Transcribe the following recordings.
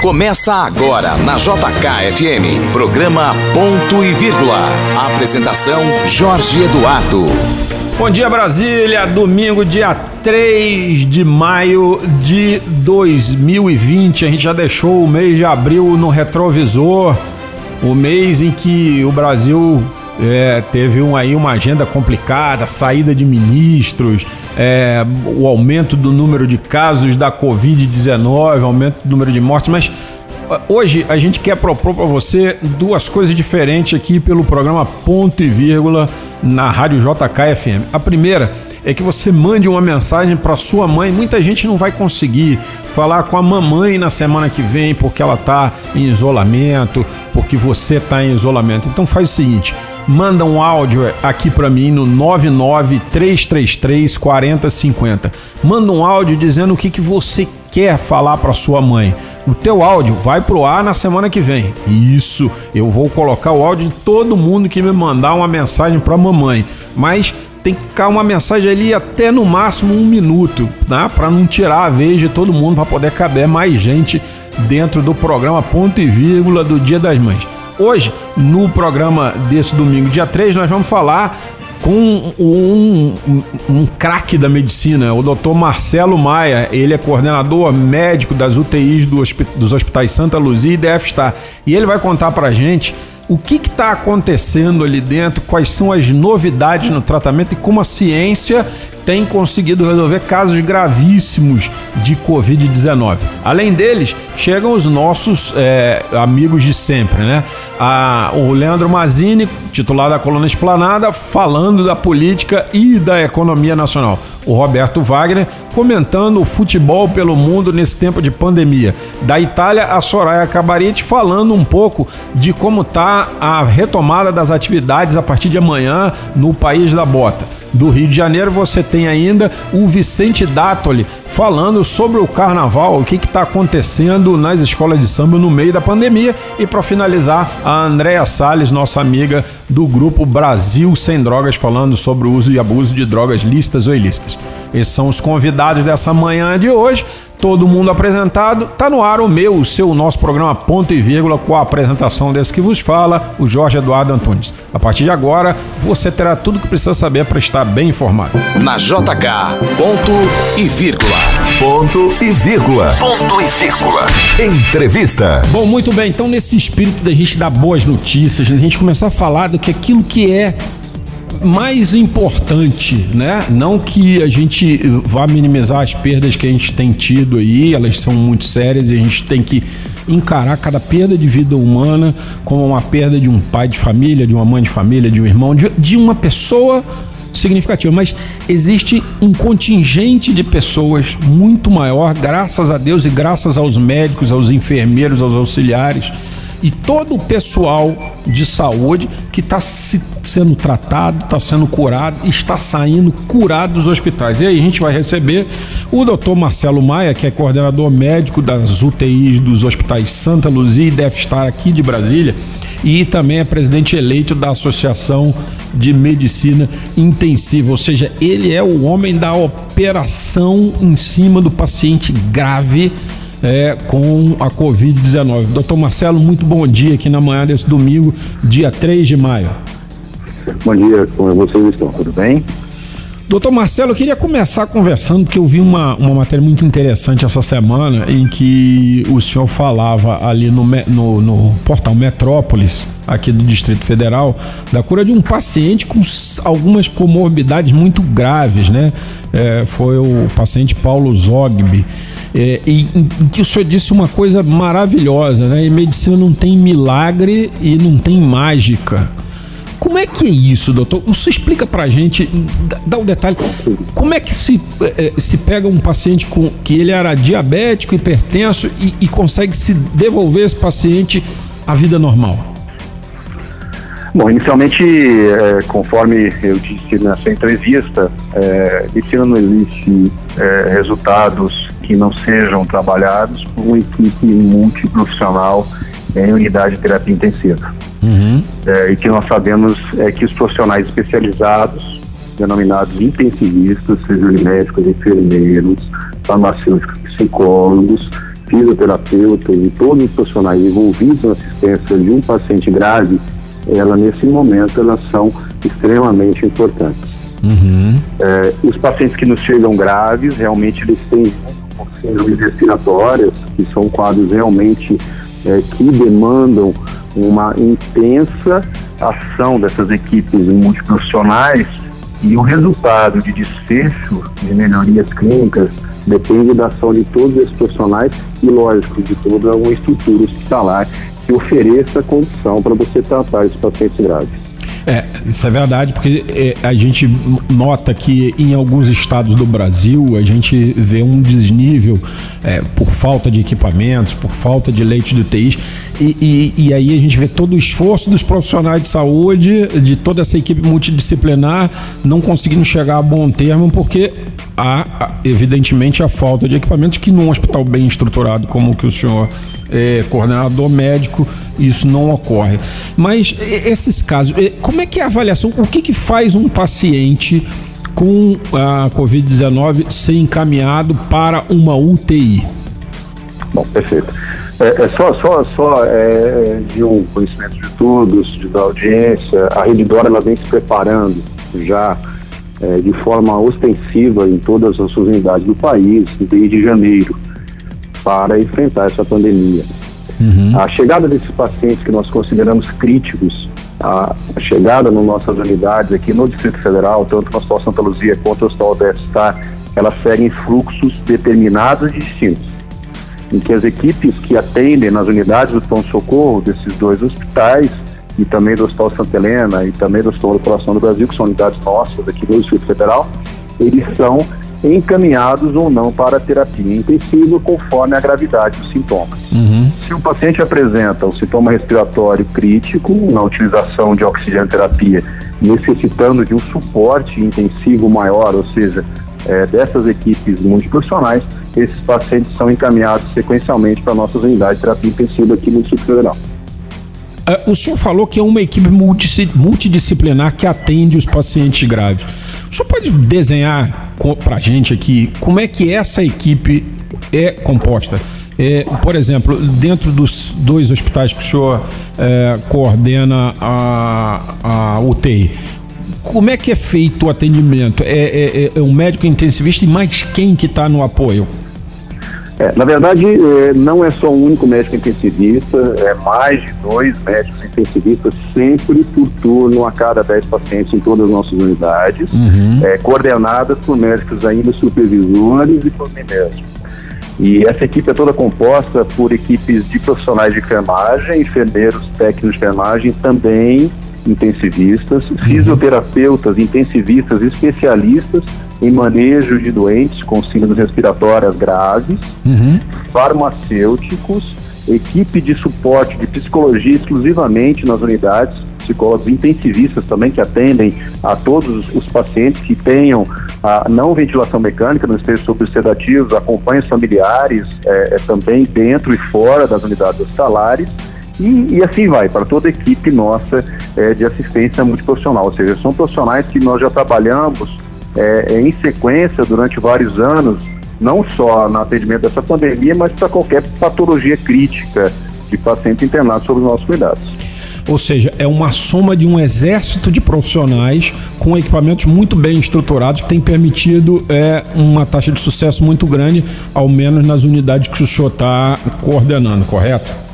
Começa agora na JKFM, programa Ponto e Vírgula. Apresentação Jorge Eduardo. Bom dia Brasília, domingo, dia 3 de maio de 2020. A gente já deixou o mês de abril no retrovisor, o mês em que o Brasil é, teve um, aí uma agenda complicada, saída de ministros, é, o aumento do número de casos da Covid-19, aumento do número de mortes, mas hoje a gente quer propor para você duas coisas diferentes aqui pelo programa Ponto e Vírgula na Rádio JKFM. A primeira é que você mande uma mensagem para sua mãe. Muita gente não vai conseguir falar com a mamãe na semana que vem porque ela está em isolamento, porque você está em isolamento. Então faz o seguinte, manda um áudio aqui para mim no 99333 4050. Manda um áudio dizendo o que, que você quer falar para sua mãe. O teu áudio vai pro ar na semana que vem. Isso, eu vou colocar o áudio de todo mundo que me mandar uma mensagem para mamãe. Mas tem que ficar uma mensagem ali até no máximo um minuto, né? Para não tirar a vez de todo mundo, para poder caber mais gente dentro do programa Ponto e Vírgula do Dia das Mães. Hoje, no programa desse domingo, dia 3, nós vamos falar com um, um, um craque da medicina, o doutor Marcelo Maia. Ele é coordenador médico das UTIs do, dos hospitais Santa Luzia e DFSTAR. E ele vai contar pra gente o que está acontecendo ali dentro, quais são as novidades no tratamento e como a ciência tem conseguido resolver casos gravíssimos de Covid-19. Além deles, chegam os nossos é, amigos de sempre, né? A, o Leandro Mazini, titular da coluna Esplanada, falando da política e da economia nacional. O Roberto Wagner comentando o futebol pelo mundo nesse tempo de pandemia. Da Itália, a Soraya Cabarete falando um pouco de como está a retomada das atividades a partir de amanhã no país da bota do Rio de Janeiro, você tem ainda o Vicente Dátoli falando sobre o carnaval, o que está acontecendo nas escolas de samba no meio da pandemia. E para finalizar, a Andréa Salles, nossa amiga do grupo Brasil Sem Drogas, falando sobre o uso e abuso de drogas listas ou ilícitas. Esses são os convidados dessa manhã de hoje todo mundo apresentado. Tá no ar o meu, o seu, o nosso programa Ponto e Vírgula com a apresentação desse que vos fala, o Jorge Eduardo Antunes. A partir de agora, você terá tudo o que precisa saber para estar bem informado. Na JK, ponto e vírgula. Ponto e vírgula. Ponto e vírgula. Entrevista. Bom, muito bem. Então, nesse espírito da gente dar boas notícias, a gente começar a falar do que aquilo que é mais importante, né? Não que a gente vá minimizar as perdas que a gente tem tido aí, elas são muito sérias e a gente tem que encarar cada perda de vida humana como uma perda de um pai de família, de uma mãe de família, de um irmão, de, de uma pessoa significativa, mas existe um contingente de pessoas muito maior, graças a Deus e graças aos médicos, aos enfermeiros, aos auxiliares e todo o pessoal de saúde que está sendo tratado, está sendo curado, está saindo curado dos hospitais. E aí a gente vai receber o doutor Marcelo Maia, que é coordenador médico das UTIs dos hospitais Santa Luzia e deve estar aqui de Brasília, e também é presidente eleito da Associação de Medicina Intensiva, ou seja, ele é o homem da operação em cima do paciente grave é, com a Covid-19. Doutor Marcelo, muito bom dia aqui na manhã desse domingo, dia 3 de maio. Bom dia, como vocês estão? Tudo bem? Doutor Marcelo, eu queria começar conversando, porque eu vi uma, uma matéria muito interessante essa semana em que o senhor falava ali no, no, no portal Metrópolis, aqui do Distrito Federal, da cura de um paciente com algumas comorbidades muito graves, né? É, foi o paciente Paulo Zogby. É, e que o senhor disse uma coisa maravilhosa, né? E medicina não tem milagre e não tem mágica. Como é que é isso, doutor? Você explica pra gente, dá um detalhe. Como é que se, eh, se pega um paciente com que ele era diabético, hipertenso e, e consegue se devolver esse paciente à vida normal? Bom, inicialmente, é, conforme eu disse nessa entrevista, é, medicina não existe é, resultados que não sejam trabalhados por uma equipe multiprofissional em unidade de terapia intensiva. Uhum. É, e que nós sabemos é que os profissionais especializados denominados intensivistas, sejam médicos, enfermeiros, farmacêuticos, psicólogos, fisioterapeutas e todos os profissionais envolvidos na assistência de um paciente grave, ela nesse momento elas são extremamente importantes. Uhum. É, os pacientes que nos chegam graves, realmente eles têm síndromes respiratórias, que são quadros realmente é, que demandam uma intensa ação dessas equipes multiprofissionais e o resultado de desfecho de melhorias clínicas depende da ação de todos esses profissionais e, lógico, de toda uma estrutura hospitalar que ofereça condição para você tratar esses pacientes graves. É, isso é verdade, porque é, a gente nota que em alguns estados do Brasil a gente vê um desnível é, por falta de equipamentos, por falta de leitos de UTIs, e, e, e, aí a gente vê todo o esforço dos profissionais de saúde, de toda essa equipe multidisciplinar, não conseguindo chegar a bom termo, porque há, evidentemente, a falta de equipamentos que num hospital bem estruturado como o que o senhor é coordenador médico isso não ocorre. Mas esses casos, como é que é a avaliação? O que, que faz um paciente com a Covid-19 ser encaminhado para uma UTI? Bom, perfeito. É, é só só, só é, de um conhecimento de todos, de, da audiência, a Rede Dora ela vem se preparando já é, de forma ostensiva em todas as suas unidades do país, desde janeiro, para enfrentar essa pandemia. Uhum. A chegada desses pacientes que nós consideramos críticos, a, chegada nas nossas unidades aqui no Distrito Federal, tanto no Hospital Santa Luzia quanto no Hospital Destar, elas seguem fluxos determinados e distintos, em que as equipes que atendem nas unidades do pronto-socorro desses dois hospitais, e também do Hospital Santa Helena e também do Hospital do Coração do Brasil, que são unidades nossas aqui do Distrito Federal, eles são encaminhados ou não para a terapia intensiva conforme a gravidade dos sintomas. Uhum. Se o paciente apresenta o sintoma respiratório crítico na utilização de oxigênio terapia, necessitando de um suporte intensivo maior, ou seja, é, dessas equipes multiprofissionais, esses pacientes são encaminhados sequencialmente para nossas unidades de terapia intensiva aqui no Distrito Federal. Uh, o senhor falou que é uma equipe multidisciplinar que atende os pacientes graves. O senhor pode desenhar para a gente aqui como é que essa equipe é composta? É, por exemplo, dentro dos dois hospitais que o senhor é, coordena a, a UTI, como é que é feito o atendimento? É, é, é um médico intensivista e mais quem que está no apoio? É, na verdade, é, não é só um único médico intensivista, é mais de dois médicos intensivistas sempre por turno a cada 10 pacientes em todas as nossas unidades, uhum. é, coordenadas por médicos ainda supervisores e por mim mesmo. E essa equipe é toda composta por equipes de profissionais de enfermagem, enfermeiros técnicos de enfermagem, também intensivistas, uhum. fisioterapeutas, intensivistas, especialistas em manejo de doentes com síndromes respiratórias graves, uhum. farmacêuticos, equipe de suporte de psicologia exclusivamente nas unidades, psicólogos intensivistas também que atendem a todos os pacientes que tenham a não ventilação mecânica, não estejam sobre sedativos, acompanham os familiares é, é, também dentro e fora das unidades hospitalares. E, e, assim vai, para toda a equipe nossa é, de assistência multiprofissional. Ou seja, são profissionais que nós já trabalhamos é, é, em sequência durante vários anos, não só no atendimento dessa pandemia, mas para qualquer patologia crítica de paciente internado sob os nossos cuidados. Ou seja, é uma soma de um exército de profissionais com equipamentos muito bem estruturados que tem permitido é, uma taxa de sucesso muito grande, ao menos nas unidades que o senhor está coordenando, correto?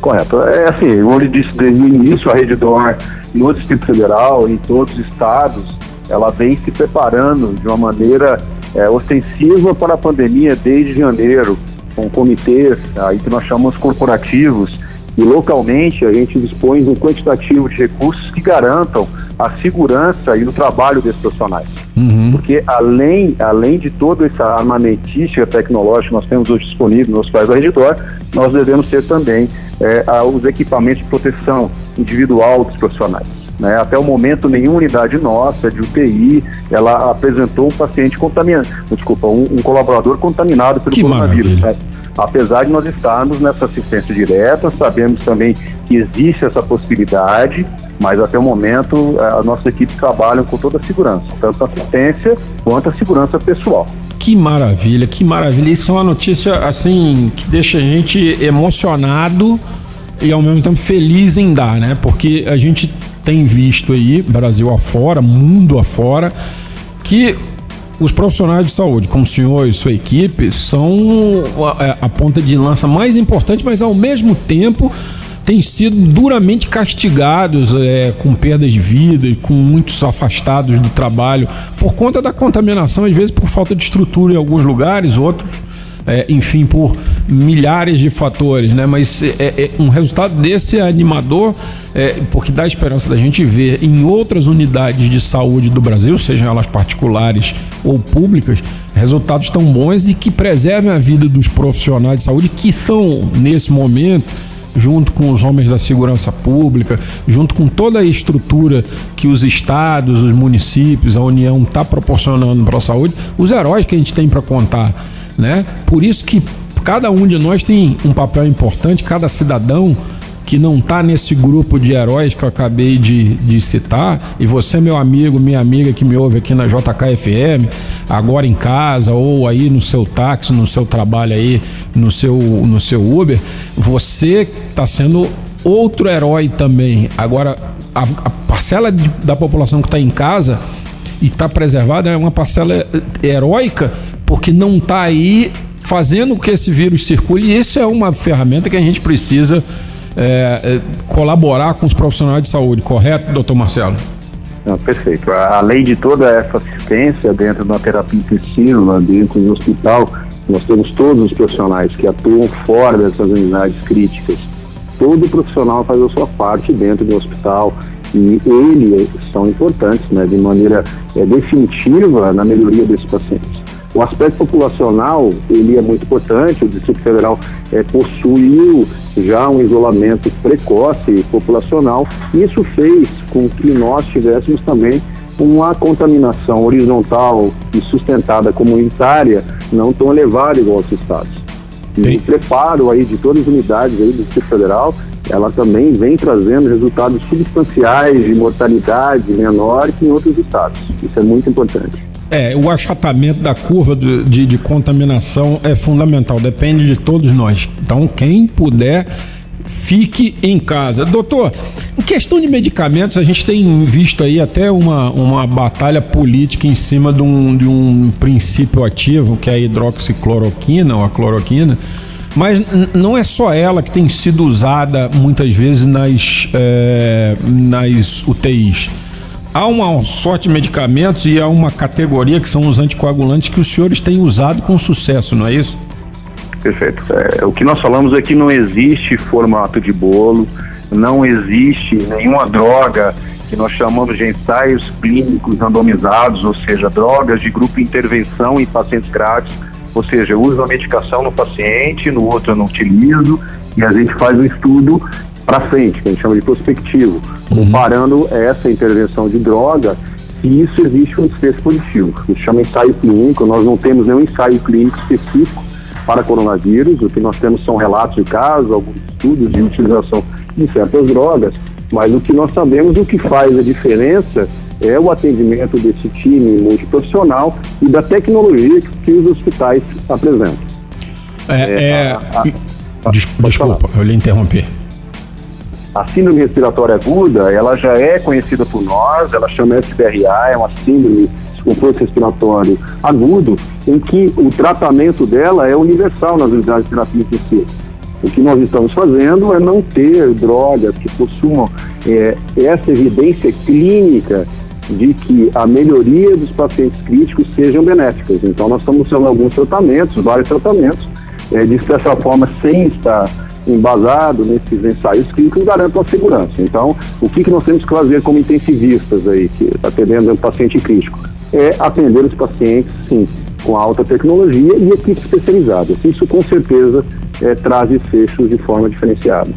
Correto. É assim, como eu disse desde o início, a Rede Dor no Distrito Federal, em todos os estados, ela vem se preparando de uma maneira é, ostensiva para a pandemia desde janeiro, com comitês aí que nós chamamos corporativos, e localmente a gente dispõe de um quantitativo de recursos que garantam a segurança e o trabalho desses profissionais. Uhum. Porque além, além de toda essa armamentística tecnológica que nós temos hoje disponível nos hospitais da Redditor, nós devemos ter também é, os equipamentos de proteção individual dos profissionais. Né? Até o momento, nenhuma unidade nossa de UTI ela apresentou um paciente contaminado, desculpa, um, um colaborador contaminado pelo que coronavírus. Né? Apesar de nós estarmos nessa assistência direta, sabemos também que existe essa possibilidade Mas até o momento, a nossa equipe trabalha com toda a segurança, tanto a assistência quanto a segurança pessoal. Que maravilha, que maravilha. Isso é uma notícia assim que deixa a gente emocionado e ao mesmo tempo feliz em dar, né? Porque a gente tem visto aí, Brasil afora, mundo afora, que os profissionais de saúde, como o senhor e sua equipe, são a, a ponta de lança mais importante, mas ao mesmo tempo têm sido duramente castigados é, com perdas de vida, com muitos afastados do trabalho por conta da contaminação, às vezes por falta de estrutura em alguns lugares, outros é, enfim, por milhares de fatores, né? Mas é, é um resultado desse é animador, é, porque dá esperança da gente ver em outras unidades de saúde do Brasil, sejam elas particulares ou públicas, resultados tão bons e que preservem a vida dos profissionais de saúde que são, nesse momento, junto com os homens da segurança pública, junto com toda a estrutura que os estados, os municípios, a União está proporcionando para a saúde, os heróis que a gente tem para contar né? Por isso que cada um de nós tem um papel importante, cada cidadão que não está nesse grupo de heróis que eu acabei de, de citar, e você, meu amigo, minha amiga que me ouve aqui na JKFM, agora em casa ou aí no seu táxi, no seu trabalho aí, no seu, no seu Uber, você está sendo outro herói também. Agora, a, a parcela de, da população que está em casa e está preservada é uma parcela heróica porque não está aí fazendo que esse vírus circule. E isso é uma ferramenta que a gente precisa é, é, colaborar com os profissionais de saúde, correto, doutor Marcelo? Perfeito. Além de toda essa assistência dentro da terapia intensiva, dentro do hospital, nós temos todos os profissionais que atuam fora dessas unidades críticas. Todo profissional faz a sua parte dentro do hospital e eles são importantes, né, de maneira é, definitiva na melhoria desses pacientes. O aspecto populacional, ele é muito importante, o Distrito Federal é, possuiu já um isolamento precoce populacional, e isso fez com que nós tivéssemos também uma contaminação horizontal e sustentada comunitária não tão elevada igual aos estados. E o preparo aí de todas as unidades aí do Distrito Federal, ela também vem trazendo resultados substanciais de mortalidade menor que em outros estados. Isso é muito importante. É, o achatamento da curva de, de, de, contaminação é fundamental, depende de todos nós. Então, quem puder, fique em casa. Doutor, em questão de medicamentos, a gente tem visto aí até uma, uma batalha política em cima de um, de um princípio ativo, que é a hidroxicloroquina ou a cloroquina. Mas não é só ela que tem sido usada muitas vezes nas, é, nas UTIs há uma sorte de medicamentos e há uma categoria que são os anticoagulantes que os senhores têm usado com sucesso, não é isso? Perfeito. É, o que nós falamos é que não existe formato de bolo, não existe nenhuma droga que nós chamamos de ensaios clínicos randomizados, ou seja, drogas de grupo intervenção em pacientes graves, ou seja, eu uso a medicação no paciente, no outro eu não utilizo, e a gente faz um estudo para frente, que a gente chama de prospectivo, uhum. comparando essa intervenção de droga se isso existe um desfecho positivo. Isso chama ensaio clínico, nós não temos nenhum ensaio clínico específico para coronavírus, o que nós temos são relatos de casos, alguns estudos de utilização de certas drogas, mas o que nós sabemos, o que faz a diferença é o atendimento desse time multiprofissional e da tecnologia que, os hospitais apresentam. É, é, é a, a, des, desculpa, eu lhe interrompi. A síndrome respiratória aguda, ela já é conhecida por nós, ela chama SBRA, é uma síndrome de conforto respiratório agudo, em que o tratamento dela é universal nas unidades de terapia intensiva. O que nós estamos fazendo é não ter drogas que possuam é, essa evidência clínica de que a melhoria dos pacientes críticos sejam benéficas. Então, nós estamos usando alguns tratamentos, vários tratamentos, é, de certa forma, sem estar embasado nesses ensaios clínicos garantam a segurança. Então, o que, que nós temos que fazer como intensivistas aí, que atendendo um paciente crítico? É atender os pacientes, sim, com alta tecnologia e equipes especializadas. Isso, com certeza, é, traz desfechos de forma diferenciada.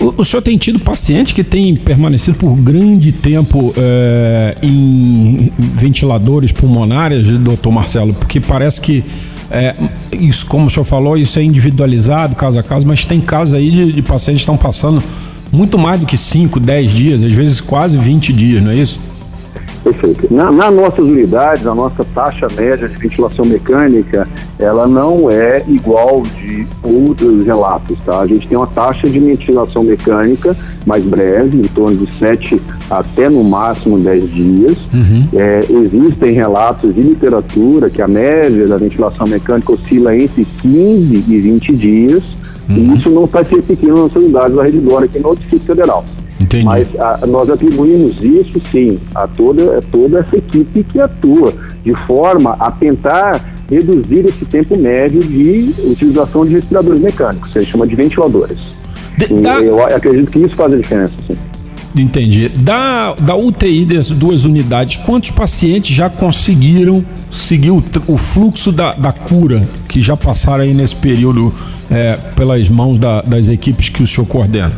O, o, senhor tem tido paciente que tem permanecido por grande tempo é, em ventiladores pulmonares, doutor Marcelo? Porque parece que é, isso, como o senhor falou, isso é individualizado, caso a caso, mas tem casos aí de, de pacientes que estão passando muito mais do que 5, 10 dias, às vezes quase 20 dias, não é isso? Perfeito. Na, nas nossas unidades, a nossa taxa média de ventilação mecânica, ela não é igual de outros relatos, tá? A gente tem uma taxa de ventilação mecânica mais breve, em torno de 7 até no máximo 10 dias. Uhum. É, existem relatos de literatura que a média da ventilação mecânica oscila entre 15 e 20 dias, uhum. e isso não está se repetindo nas unidades da Rede Dora aqui no Distrito Federal. Entendi. Mas a, nós atribuímos isso, sim, a toda, a toda essa equipe que atua, de forma a tentar reduzir esse tempo médio de utilização de respiradores mecânicos, que a gente chama de ventiladores. De, da... Eu acredito que isso faz a diferença, sim. Entendi. Da, da UTI das duas unidades, quantos pacientes já conseguiram seguir o, o fluxo da, da cura que já passaram aí nesse período é, pelas mãos da, das equipes que o senhor coordena?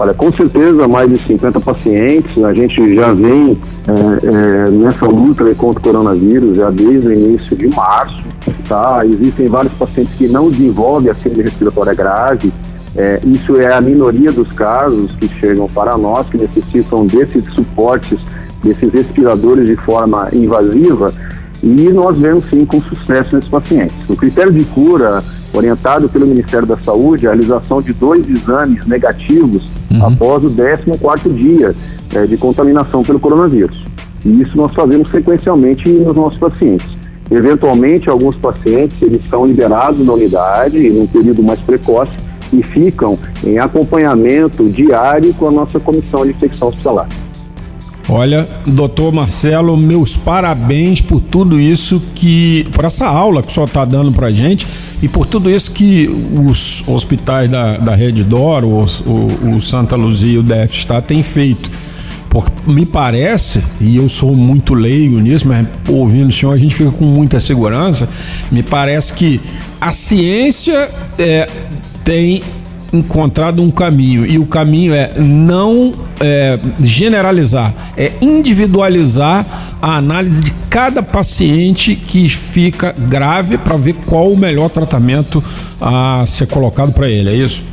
Olha, com certeza mais de 50 pacientes. A gente já vem é, é, nessa luta contra o coronavírus já desde o início de março. Tá? Existem vários pacientes que não desenvolvem a síndrome respiratória grave. É, isso é a minoria dos casos que chegam para nós, que necessitam desses suportes, desses respiradores de forma invasiva. E nós vemos sim com sucesso nesses pacientes. O critério de cura orientado pelo Ministério da Saúde a realização de dois exames negativos uhum. após o 14 dia é, de contaminação pelo coronavírus. E isso nós fazemos sequencialmente nos nossos pacientes. Eventualmente, alguns pacientes eles são liberados na unidade em um período mais precoce e ficam em acompanhamento diário com a nossa comissão de infecção hospitalar. Olha, doutor Marcelo, meus parabéns por tudo isso que. por essa aula que o senhor está dando para gente e por tudo isso que os hospitais da, da Rede Doro, o, o, o Santa Luzia e o DF está têm feito. Porque me parece, e eu sou muito leigo nisso, mas ouvindo o senhor a gente fica com muita segurança, me parece que a ciência é, tem encontrado um caminho e o caminho é não é, generalizar, é individualizar a análise de cada paciente que fica grave para ver qual o melhor tratamento a ser colocado para ele, é isso?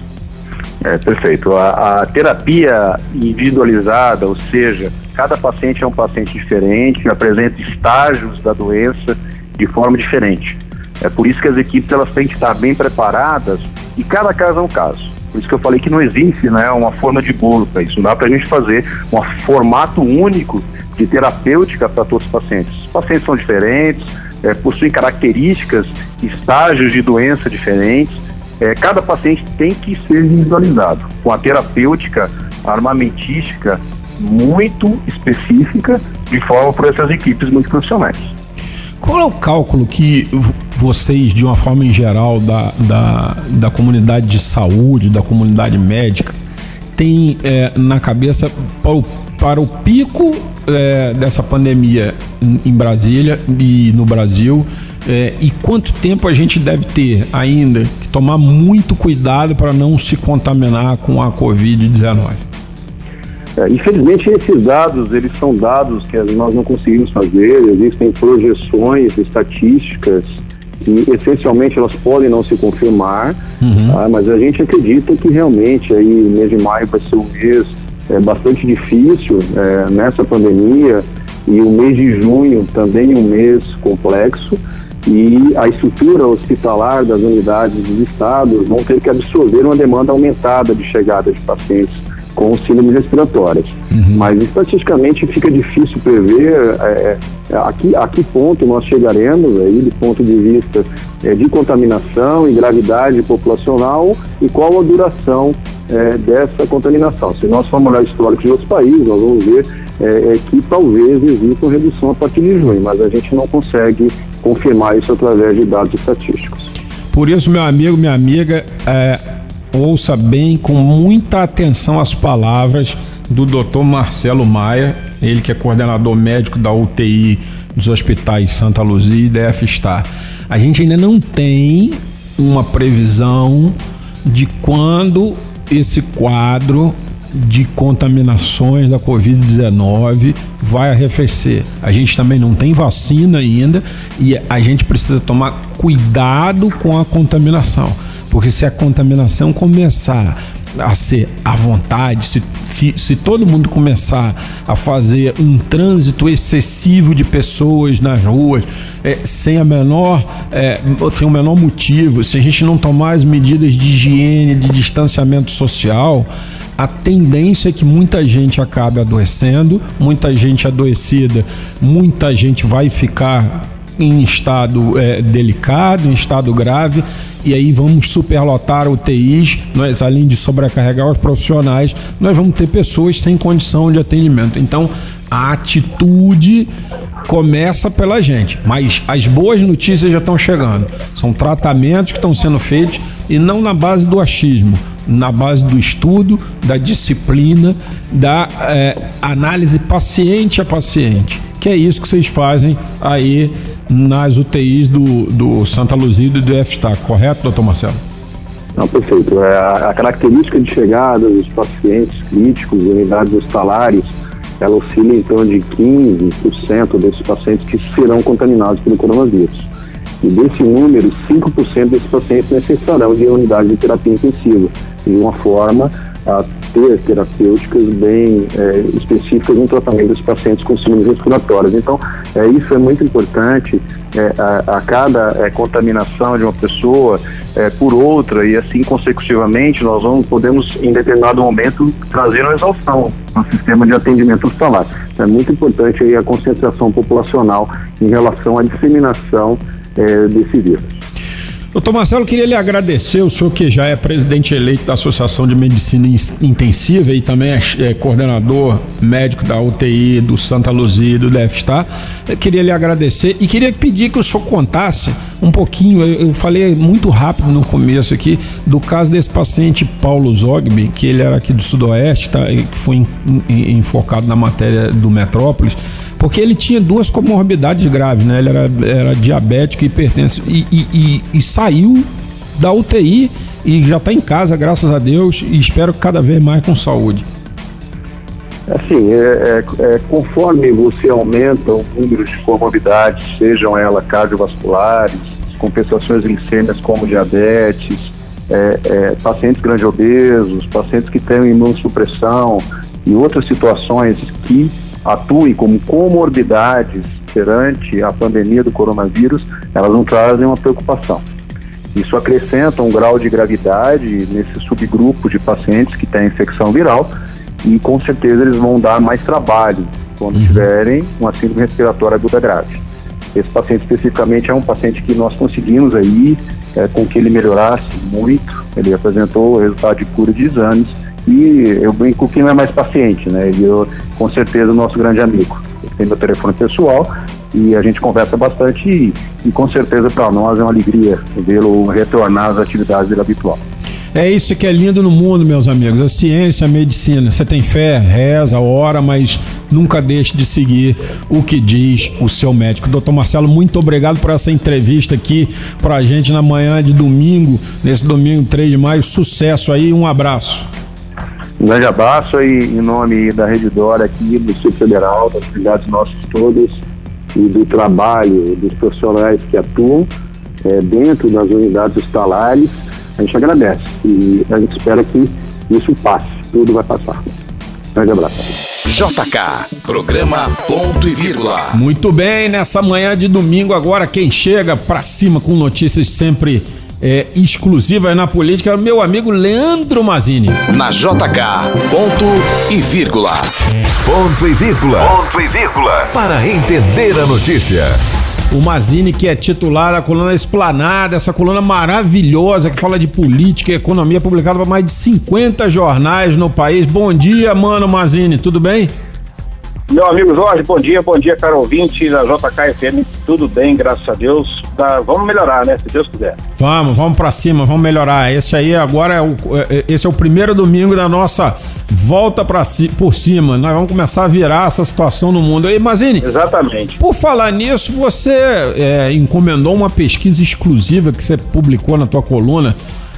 É, perfeito. A, a, terapia individualizada, ou seja, cada paciente é um paciente diferente, apresenta estágios da doença de forma diferente. É por isso que as equipes elas têm que estar bem preparadas e cada caso é um caso. Por isso que eu falei que não existe né, uma forma de bolo para isso. Não dá para a gente fazer um formato único de terapêutica para todos os pacientes. Os pacientes são diferentes, é, possuem características, estágios de doença diferentes. É, cada paciente tem que ser individualizado, com a terapêutica armamentística muito específica, de forma por essas equipes muito profissionais. Qual é o cálculo que vocês, de uma forma em geral, da, da, da comunidade de saúde, da comunidade médica, têm é, na cabeça para o, para o pico é, dessa pandemia em Brasília e no Brasil? É, e quanto tempo a gente deve ter ainda que tomar muito cuidado para não se contaminar com a Covid-19? É, infelizmente, esses dados, eles são dados que nós não conseguimos fazer, existem projeções estatísticas e, essencialmente, elas podem não se confirmar, uhum. tá? mas a gente acredita que realmente aí o mês de maio vai ser um mês é, bastante difícil é, nessa pandemia e o mês de junho também um mês complexo e a estrutura hospitalar das unidades dos estados vão ter que absorver uma demanda aumentada de chegada de pacientes com síndromes respiratórias. Uhum. Mas estatisticamente fica difícil prever é, é, a, que, a que ponto nós chegaremos aí do ponto de vista é, de contaminação e gravidade populacional e qual a duração é, dessa contaminação. Se nós formos olhar históricos de outros países, nós vamos ver é, é, que talvez exista uma redução a partir de junho, mas a gente não consegue confirmar isso através de dados estatísticos. Por isso, meu amigo, minha amiga, é, ouça bem, com muita atenção as palavras do Dr. Marcelo Maia, ele que é coordenador médico da UTI dos hospitais Santa Luzia e DF Star. A gente ainda não tem uma previsão de quando esse quadro de contaminações da Covid-19 vai arrefecer. A gente também não tem vacina ainda e a gente precisa tomar cuidado com a contaminação. Porque se a contaminação começar a ser à vontade, se, se, se todo mundo começar a fazer um trânsito excessivo de pessoas nas ruas, é, sem a menor, é, sem o menor motivo, se a gente não tomar as medidas de higiene, de distanciamento social, a tendência é que muita gente acabe adoecendo, muita gente adoecida, muita gente vai ficar em estado é, delicado, em estado grave, e aí vamos superlotar UTIs, nós, além de sobrecarregar os profissionais, nós vamos ter pessoas sem condição de atendimento. Então, a atitude começa pela gente, mas as boas notícias já estão chegando. São tratamentos que estão sendo feitos e não na base do achismo, na base do estudo, da disciplina, da é, análise paciente a paciente. Que é isso que vocês fazem aí nas UTIs do, do Santa Luzia e do DFTA, correto, doutor Marcelo? Não, perfeito. É, a, característica de chegada dos pacientes críticos, unidades hospitalares, ela oscila torno de 15% desses pacientes que serão contaminados pelo coronavírus. E desse número, 5% desses pacientes necessitarão de unidade de terapia intensiva, de uma forma ter terapêuticas bem é, específicas no tratamento dos pacientes com síndromes respiratórias. Então, é, isso é muito importante. É, a, a, cada é, contaminação de uma pessoa é, por outra e assim consecutivamente nós vamos podemos em determinado momento trazer uma exaustão no sistema de atendimento hospitalar. É muito importante aí a concentração populacional em relação à disseminação desse vírus. Doutor Marcelo, queria lhe agradecer, o senhor que já é presidente eleito da Associação de Medicina Intensiva e também é, é coordenador médico da UTI do Santa Luzia e do DFSTAR. Queria lhe agradecer e queria pedir que o senhor contasse um pouquinho, eu, eu falei muito rápido no começo aqui, do caso desse paciente Paulo Zogby, que ele era aqui do Sudoeste, tá, que foi enfocado na matéria do Metrópolis porque ele tinha duas comorbidades graves, né? Ele era, era diabético e hipertenso e, e, e, e saiu da UTI e já está em casa, graças a Deus, e espero cada vez mais com saúde. Assim, é, é, é, conforme você aumenta o número de comorbidades, sejam elas cardiovasculares, compensações glicêmicas como diabetes, é, é, pacientes grande obesos, pacientes que têm imunossupressão e outras situações que atuem como comorbidades perante a pandemia do coronavírus, elas não trazem uma preocupação. Isso acrescenta um grau de gravidade nesse subgrupo de pacientes que têm infecção viral e com certeza eles vão dar mais trabalho quando uhum. tiverem uma síndrome respiratória aguda grave. Esse paciente especificamente é um paciente que nós conseguimos aí é, com que ele melhorasse muito, ele apresentou resultado de cura de exames e eu brinco que não é mais paciente, né? Ele é com certeza o nosso grande amigo. Ele tem meu telefone pessoal e a gente conversa bastante e, e com certeza para nós é uma alegria vê-lo retornar às atividades dele habitual. É isso que é lindo no mundo, meus amigos. A ciência, a medicina. Você tem fé, reza, ora, mas nunca deixe de seguir o que diz o seu médico. Doutor Marcelo, muito obrigado por essa entrevista aqui pra gente na manhã de domingo, nesse domingo 3 de maio. Sucesso aí, um abraço. Um grande abraço e em nome da Rede Dora aqui, do Sul Federal, das atividades nossas todas e do trabalho dos profissionais que atuam é, dentro das unidades hospitalares, a gente agradece e a gente espera que isso passe, tudo vai passar. Um grande abraço. JK, programa ponto e vírgula. Muito bem, nessa manhã de domingo agora quem chega pra cima com notícias sempre é, exclusiva na política, meu amigo Leandro Mazini. Na JK, ponto e vírgula. Ponto e vírgula. Ponto e vírgula. Para entender a notícia. O Mazini, que é titular da coluna Esplanada, essa coluna maravilhosa que fala de política e economia, publicada por mais de 50 jornais no país. Bom dia, mano Mazini, tudo bem? Meu amigo Jorge, bom dia, bom dia, caro ouvinte da JKFM. Tudo bem, graças a Deus. Tá, vamos melhorar, né? Se Deus quiser. Vamos, vamos para cima, vamos melhorar. Esse aí agora é o, é, esse é o primeiro domingo da nossa volta para por cima. Nós vamos começar a virar essa situação no mundo. aí, Mazini. Exatamente. Por falar nisso, você é, encomendou uma pesquisa exclusiva que você publicou na tua coluna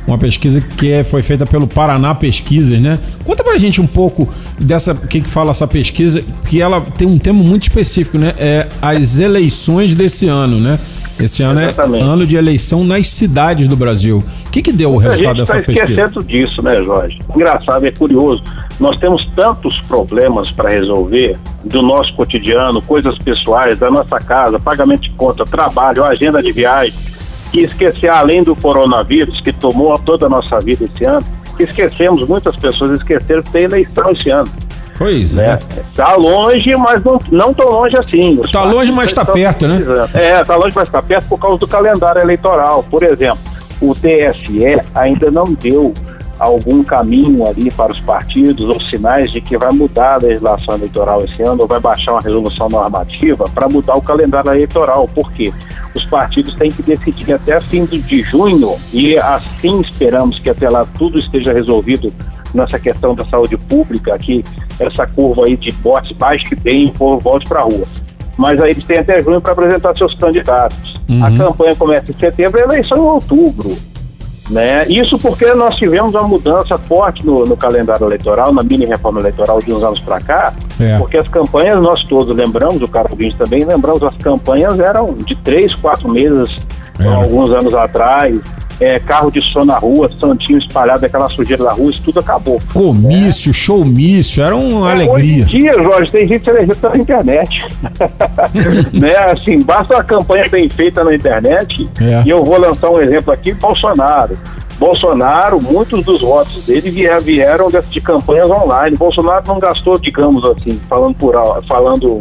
uma pesquisa que é, foi feita pelo Paraná Pesquisas, né? Conta pra gente um pouco dessa, o que, que fala essa pesquisa, que ela tem um tema muito específico, né? É as eleições desse ano, né? Esse ano Exatamente. é ano de eleição nas cidades do Brasil. O que, que deu o A resultado gente dessa pesquisa? esquecendo disso, né, Jorge? Engraçado, é curioso. Nós temos tantos problemas para resolver do nosso cotidiano, coisas pessoais, da nossa casa, pagamento de conta, trabalho, agenda de viagem, que esquecer, além do coronavírus, que tomou toda a nossa vida esse ano, que esquecemos, muitas pessoas esqueceram que tem eleição esse ano. Pois né? é. Tá longe, mas não, não tão longe assim. Os Tá longe, mas tá perto, né? É, tá longe, mas tá perto por causa do calendário eleitoral. Por exemplo, o TSE ainda não deu algum caminho ali para os partidos ou sinais de que vai mudar a legislação eleitoral esse ano ou vai baixar uma resolução normativa para mudar o calendário eleitoral. Por quê? Os partidos têm que decidir até fim de junho e assim esperamos que até lá tudo esteja resolvido nessa questão da saúde pública, que essa curva aí de botes baixe bem o povo volte para a rua. Mas aí eles têm até junho para apresentar seus candidatos. A campanha começa em setembro e a eleição em outubro. Né? Isso porque nós tivemos uma mudança forte no, no calendário eleitoral, na mini reforma eleitoral de uns anos para cá, É. porque as campanhas, nós todos lembramos, o cara ouvinte também lembramos, as campanhas eram de três, quatro meses, Era. alguns anos atrás, é, carro de som na rua, santinho espalhado, aquela sujeira da rua, isso tudo acabou. Comício, showmício, era uma alegria. É, Hoje em dia, Jorge, tem gente eleger pela internet. né? Assim, basta uma campanha bem feita na internet. É. E eu vou lançar um exemplo aqui, Bolsonaro. Bolsonaro, muitos dos votos dele vier- vieram de, campanhas online. Bolsonaro não gastou, digamos assim, falando por al- falando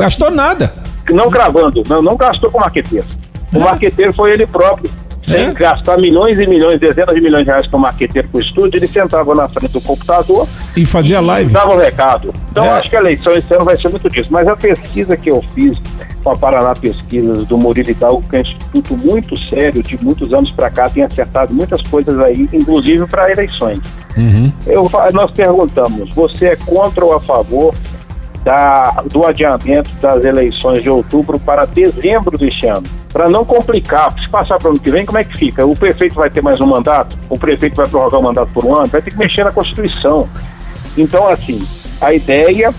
Gastou nada. não gravando, não, não gastou com marqueteiro. O marqueteiro foi ele próprio. Sem É? gastar milhões e milhões, dezenas de milhões de reais com o marqueteiro pro estúdio, ele sentava na frente do computador E fazia live. dava um recado. Então, É. acho que a eleição esse ano vai ser muito disso. Mas a pesquisa que eu fiz com a Paraná Pesquisas do Murilo Hidalgo, que é um instituto muito sério, de muitos anos para cá, tem acertado muitas coisas aí, inclusive para eleições. Uhum. Eu, nós perguntamos, você é contra ou a favor da, do adiamento das eleições de outubro para dezembro deste ano? Para não complicar, se passar para o ano que vem, como é que fica? O prefeito vai ter mais um mandato? O prefeito vai prorrogar o mandato por um ano? Vai ter que mexer na Constituição. Então, assim, a ideia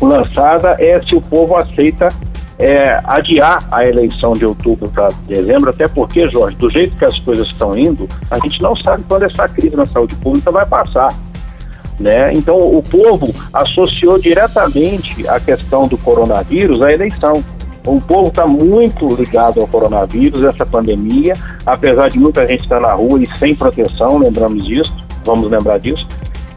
lançada é se o povo aceita é, adiar a eleição de outubro para dezembro, até porque, Jorge, do jeito que as coisas estão indo, a gente não sabe quando essa crise na saúde pública vai passar. Né? Então, o povo associou diretamente a questão do coronavírus à eleição. O povo está muito ligado ao coronavírus, essa pandemia, apesar de muita gente estar na rua e sem proteção, lembramos disso, vamos lembrar disso.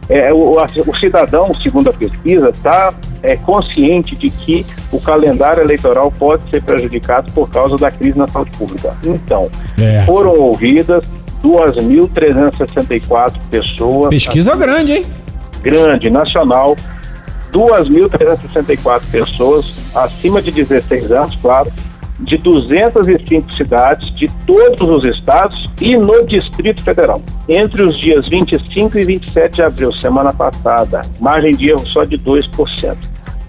É, o, o cidadão, segundo a pesquisa, está é, consciente de que o calendário eleitoral pode ser prejudicado por causa da crise na saúde pública. Então, É. foram ouvidas 2.364 pessoas Pesquisa grande, hein? Grande, nacional, 2.364 pessoas acima de 16 anos, claro, de 205 cidades, de todos os estados e no Distrito Federal. Entre os dias 25 e 27 de abril, semana passada, margem de erro só de 2%.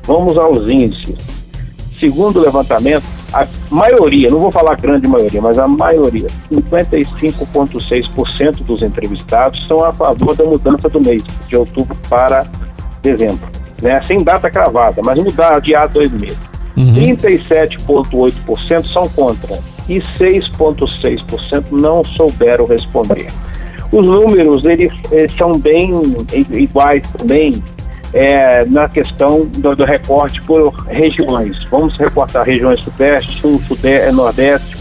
Vamos aos índices. Segundo o levantamento, a maioria, não vou falar grande maioria, mas a maioria, 55,6% dos entrevistados são a favor da mudança do mês, de outubro para dezembro. Né? Sem data cravada, mas mudar, adiar dois meses. 37,8% são contra e 6,6% não souberam responder. Os números eles, eles são bem iguais também é, na questão do, do recorte por regiões. Vamos recortar regiões Sudeste, Sul, Sudeste, Nordeste.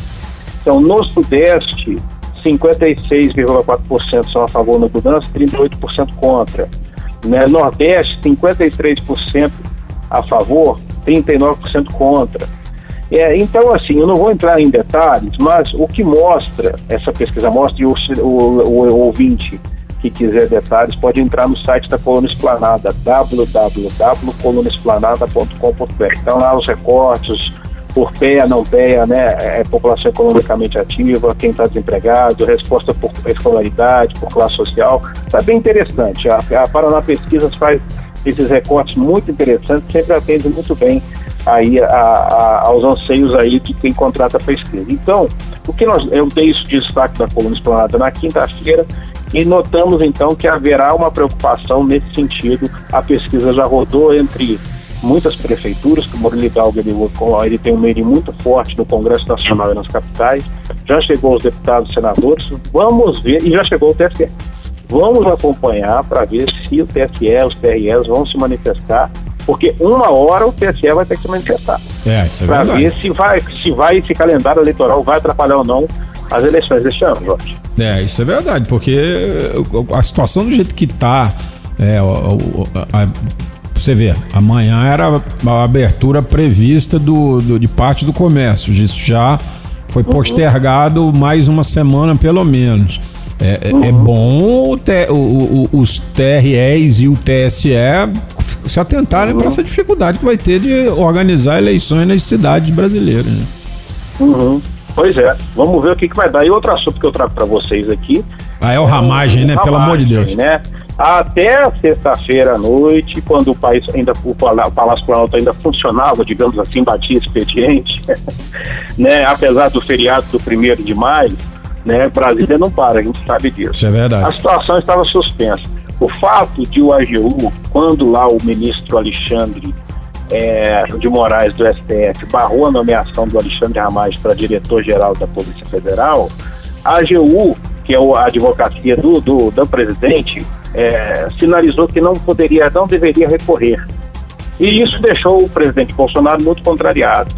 Então, no Sudeste, 56,4% são a favor da mudança, 38% contra. Né? Nordeste, 53% a favor, 39% contra. É, então, assim, eu não vou entrar em detalhes, mas o que mostra, essa pesquisa mostra, e o, o, o ouvinte que quiser detalhes pode entrar no site da Coluna Esplanada, www.colunaesplanada.com.br. Então lá os recortes, por PEA, não PEA, né, é, população economicamente ativa, quem está desempregado, resposta por escolaridade, por classe social, está bem interessante. A, a Paraná Pesquisas faz esses recortes muito interessantes, sempre atende muito bem aí a, a, aos anseios aí de quem contrata a pesquisa. Então, o que nós, eu dei isso de destaque da coluna explanada na quinta-feira e notamos então que haverá uma preocupação nesse sentido. A pesquisa já rodou entre muitas prefeituras, que o Murilo Hidalgo ele, tem um meio muito forte no Congresso Nacional e nas capitais, já chegou os deputados e senadores, vamos ver, e já chegou o TSE. Vamos acompanhar para ver se o TSE, os TREs vão se manifestar, porque uma hora o TSE vai ter que se manifestar. É, isso é Para ver se vai, se vai esse calendário eleitoral vai atrapalhar ou não as eleições deste ano, Jorge. É, isso é verdade, porque a situação do jeito que tá, é, a- você vê, amanhã era a abertura prevista do, do- de parte do comércio. Isso já foi postergado mais uma semana, pelo menos. É, é- é bom o te- o- o- o- os TREs e o TSE se atentarem para essa dificuldade que vai ter de organizar eleições nas cidades brasileiras. né? Uhum. Pois é, vamos ver o que, que vai dar. E outro assunto que eu trago para vocês aqui. Ah, é o ramagem, né? Pelo amor de ramagem, Deus. Né? Até sexta-feira à noite, quando o país ainda o Palácio Planalto ainda funcionava, digamos assim, batia expediente, né? Apesar do feriado do primeiro de maio, né? Brasília não para, a gente sabe disso. Isso é verdade. A situação estava suspensa. O fato de o AGU, quando lá o ministro Alexandre eh, de Moraes do STF barrou a nomeação do Alexandre Ramage para diretor-geral da Polícia Federal, a AGU, que é a advocacia do, do, do presidente, eh, sinalizou que não poderia, não deveria recorrer. E isso deixou o presidente Bolsonaro muito contrariado.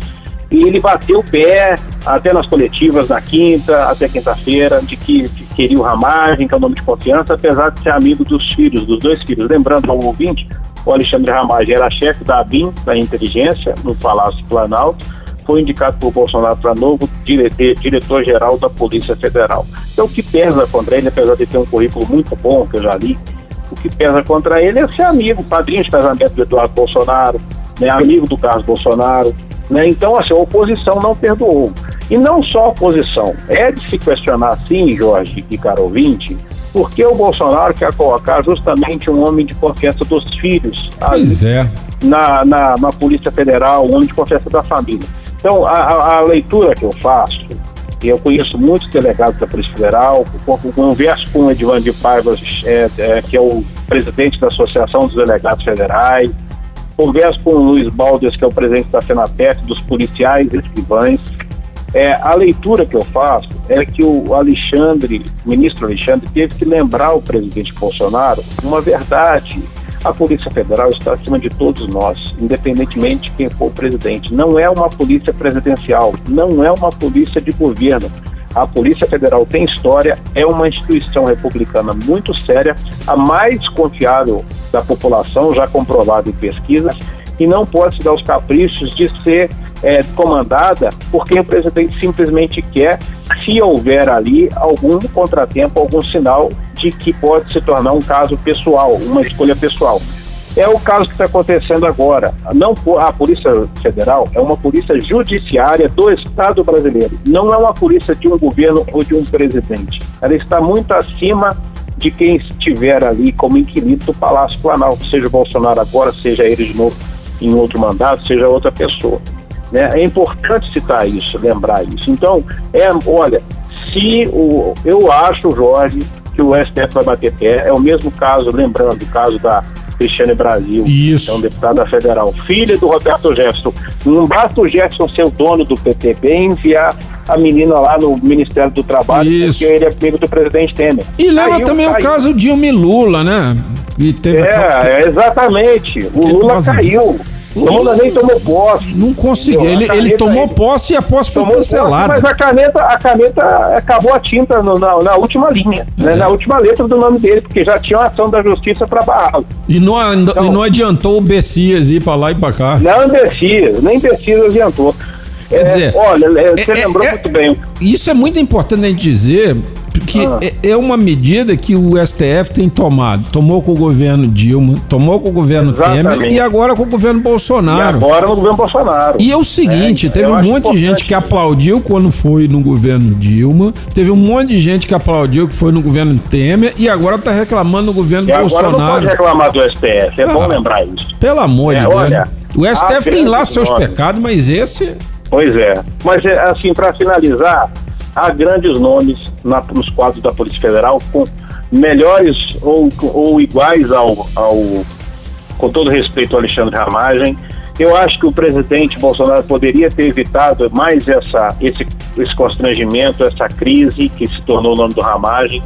E ele bateu o pé até nas coletivas na quinta, até quinta-feira, de que que queria o Ramagem, que é o nome de confiança, apesar de ser amigo dos filhos, dos dois filhos. Lembrando ao ouvinte, o Alexandre Ramagem era chefe da ABIN, da inteligência, no Palácio Planalto, foi indicado por Bolsonaro para novo dire- diretor-geral da Polícia Federal. Então, o que pesa contra ele, apesar de ter um currículo muito bom, que eu já li, o que pesa contra ele é ser amigo, padrinho de casamento do Eduardo Bolsonaro, né, amigo do Carlos Bolsonaro. Né? Então, assim, a oposição não perdoou. E não só a oposição. É de se questionar, sim, Jorge e caro ouvinte, por que o Bolsonaro quer colocar justamente um homem de confiança dos filhos ali Pois é. na, na, na Polícia Federal, um homem de confiança da família. Então, a, a- leitura que eu faço, e eu conheço muitos delegados da Polícia Federal, con- con- converso com o Edvan de Paiva, é, é, que é o presidente da Associação dos Delegados Federais, converso com o Luiz Baldes, que é o presidente da Senatec, dos policiais escrivães. É, a leitura que eu faço é que o Alexandre, o ministro Alexandre, teve que lembrar o presidente Bolsonaro uma verdade. A Polícia Federal está acima de todos nós, independentemente de quem for o presidente. Não é uma polícia presidencial, não é uma polícia de governo. A Polícia Federal tem história, é uma instituição republicana muito séria, a mais confiável da população, já comprovada em pesquisas, e não pode se dar os caprichos de ser é, comandada por quem o presidente simplesmente quer, se houver ali algum contratempo, algum sinal de que pode se tornar um caso pessoal, uma escolha pessoal. É o caso que está acontecendo agora. Não, a Polícia Federal é uma polícia judiciária do Estado brasileiro. Não é uma polícia de um governo ou de um presidente. Ela está muito acima de quem estiver ali como inquilino do Palácio Planalto, seja o Bolsonaro agora, seja ele de novo em outro mandato, seja outra pessoa. Né? É importante citar isso, lembrar isso. Então, é, olha, se o, eu acho, Jorge, que o STF vai bater pé, é o mesmo caso, lembrando, o caso da Cristiane Brasil, Isso. que é um deputada federal, filha do Roberto Jefferson. Não basta o Jefferson ser o dono do PTB e enviar a menina lá no Ministério do Trabalho, Isso. porque ele é amigo do presidente Temer. E lembra Caiu, também o caso Dilma e Lula, né? E teve É, é, exatamente. O Lula caiu. O Lula nem tomou posse. Não conseguiu. Ele, ele tomou posse e a posse foi Tomou posse, cancelada. mas a caneta, a caneta acabou a tinta no- na, na última linha, né, É. na última letra do nome dele, porque já tinha uma ação da justiça para barrá-lo. E não, Então- e não adiantou o Bessias ir pra lá e pra cá. Não precisa, nem precisa adiantou. Quer É, dizer, olha, é, você é- lembrou é- muito bem. Isso é muito importante a gente dizer, porque Ah. é- é uma medida que o STF tem tomado. Tomou com o governo Dilma, tomou com o governo Temer Exatamente. e agora com o governo E Bolsonaro. agora no governo Bolsonaro. E é o seguinte, É, teve um monte de gente que aplaudiu quando foi no governo Dilma, teve um monte de gente que aplaudiu que foi no governo Temer e agora tá reclamando no governo E agora não Bolsonaro. pode reclamar do STF, é bom Ah. lembrar isso. Pelo amor É, de Deus. olha, o STF tem lá seus nomes. pecados, mas esse. Pois é. Mas, é, assim, para finalizar, há grandes nomes na- nos quadros da Polícia Federal com melhores ou, ou iguais ao, ao, com todo respeito ao Alexandre Ramagem, eu acho que o presidente Bolsonaro poderia ter evitado mais essa, esse, esse constrangimento, essa crise que se tornou o nome do Ramagem,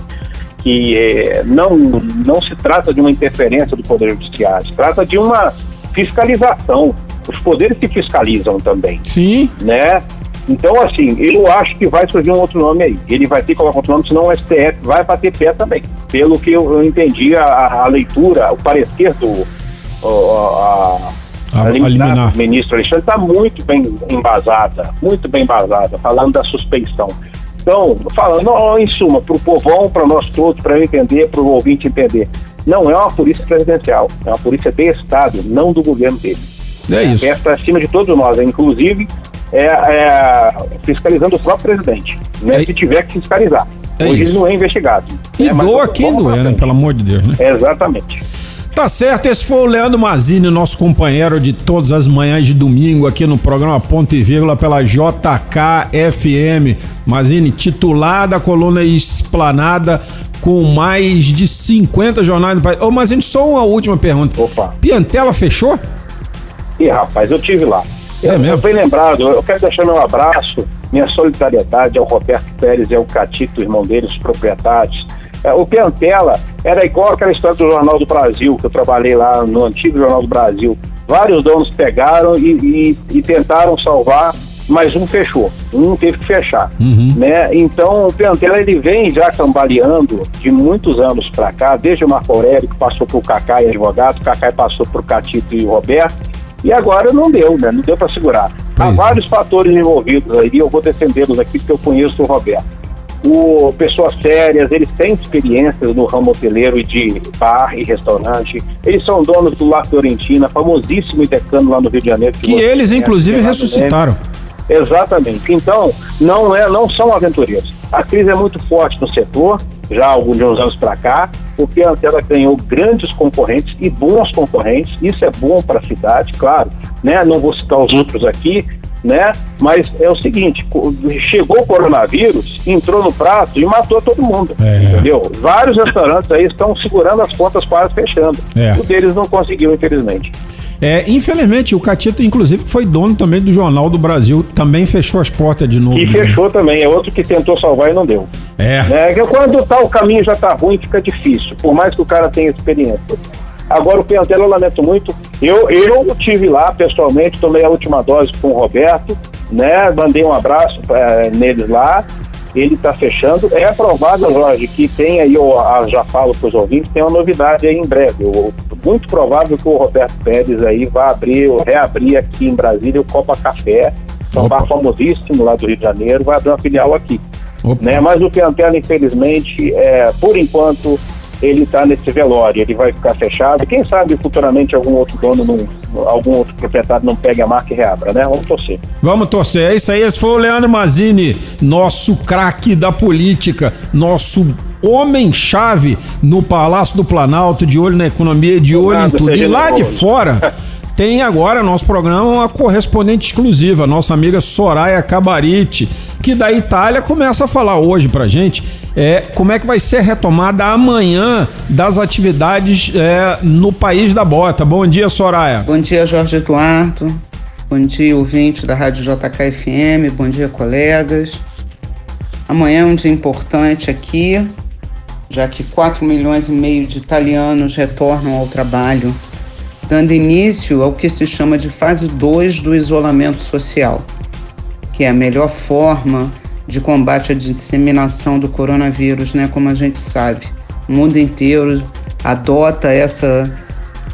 que é, não, não se trata de uma interferência do Poder Judiciário, se trata de uma fiscalização. Os poderes se fiscalizam também. Sim. Né? Então, assim, eu acho que vai surgir um outro nome aí. Ele vai ter que colocar outro nome, senão o STF vai bater pé também. Pelo que eu, eu entendi a, a, leitura, o parecer do a, a, a liminar ministro Alexandre está muito bem embasada, muito bem embasada, falando da suspeição. Então, falando, em suma, para o povão, para nós todos, para eu entender, para o ouvinte entender, não é uma polícia presidencial, é uma polícia de Estado, não do governo dele. É isso. Essa acima de todos nós, inclusive é, é, fiscalizando o próprio presidente, né, é, se tiver que fiscalizar. É Hoje isso. ele não é investigado. E né, doa quem doer, né? Pelo amor de Deus, né? Exatamente. Tá certo, esse foi o Leandro Mazini, nosso companheiro de todas as manhãs de domingo aqui no programa Ponto e Vírgula pela JKFM. Mazini, titular da coluna Esplanada com mais de 50 jornais do país. Ô Mazini, só uma última pergunta. Opa. Piantela fechou? Ih, rapaz, eu tive lá. É mesmo? Bem lembrado, eu quero deixar meu abraço, minha solidariedade ao Roberto Pérez e ao Catito, irmão dele, os proprietários. É, o Piantela era igual aquela história do Jornal do Brasil, que eu trabalhei lá no antigo Jornal do Brasil. Vários donos pegaram e, e, e tentaram salvar, mas um fechou, um teve que fechar, uhum. né? Então o Piantela ele vem já cambaleando de muitos anos para cá, desde o Marco Aurélio que passou por Cacá e advogado, Cacá passou por Catito e Roberto, e agora não deu, né? Não deu para segurar. Pois Há é. vários fatores envolvidos aí, eu vou defendê-los aqui porque eu conheço o Roberto. O, pessoas sérias, eles têm experiências no ramo hoteleiro e de bar e restaurante. Eles são donos do La Fiorentina, famosíssimo decano lá no Rio de Janeiro. Que, que eles, inclusive, ressuscitaram. Exatamente. Então, não, é, não são aventureiros. A crise é muito forte no setor, já há alguns anos para cá, porque a Antela ganhou grandes concorrentes e bons concorrentes. Isso é bom para a cidade, claro. Né? Não vou citar os outros aqui, né? Mas é o seguinte, chegou o coronavírus, entrou no prato e matou todo mundo, é. entendeu? Vários restaurantes aí estão segurando as pontas quase fechando. É. O deles não conseguiu, infelizmente. É, infelizmente, o Catito, inclusive, foi dono também do Jornal do Brasil, também fechou as portas de novo. E né? fechou também, é outro que tentou salvar e não deu. É. é quando tá, o caminho já tá ruim, fica difícil, por mais que o cara tenha experiência. Agora o Piantela eu lamento muito. Eu, eu tive lá pessoalmente, tomei a última dose com o Roberto, né? Mandei um abraço é, neles lá. Ele está fechando. É provável, Jorge, que tem aí, eu já falo para os ouvintes, tem uma novidade aí em breve. Eu, muito provável que o Roberto Pérez aí vá abrir, reabrir aqui em Brasília o Copa Café, é um bar famosíssimo lá do Rio de Janeiro, vai abrir uma filial aqui. Né? Mas o Piantela, infelizmente, é, por enquanto, ele está nesse velório, ele vai ficar fechado. Quem sabe futuramente algum outro dono, não, algum outro proprietário não pegue a marca e reabra, né? Vamos torcer. Vamos torcer. É isso aí. Esse foi o Leandro Mazini, nosso craque da política, nosso homem-chave no Palácio do Planalto, de olho na economia, de olho em tudo. E lá de fora. tem agora nosso programa uma correspondente exclusiva, nossa amiga Soraya Cabarite, que da Itália começa a falar hoje pra gente é, como é que vai ser retomada amanhã das atividades é, no País da Bota. Bom dia, Soraya. Bom dia, Jorge Eduardo. Bom dia, ouvinte da Rádio JKFM. Bom dia, colegas. Amanhã é um dia importante aqui, já que 4 milhões e meio de italianos retornam ao trabalho dando início ao que se chama de fase 2 do isolamento social, que é a melhor forma de combate à disseminação do coronavírus, né, como a gente sabe. O mundo inteiro adota essa,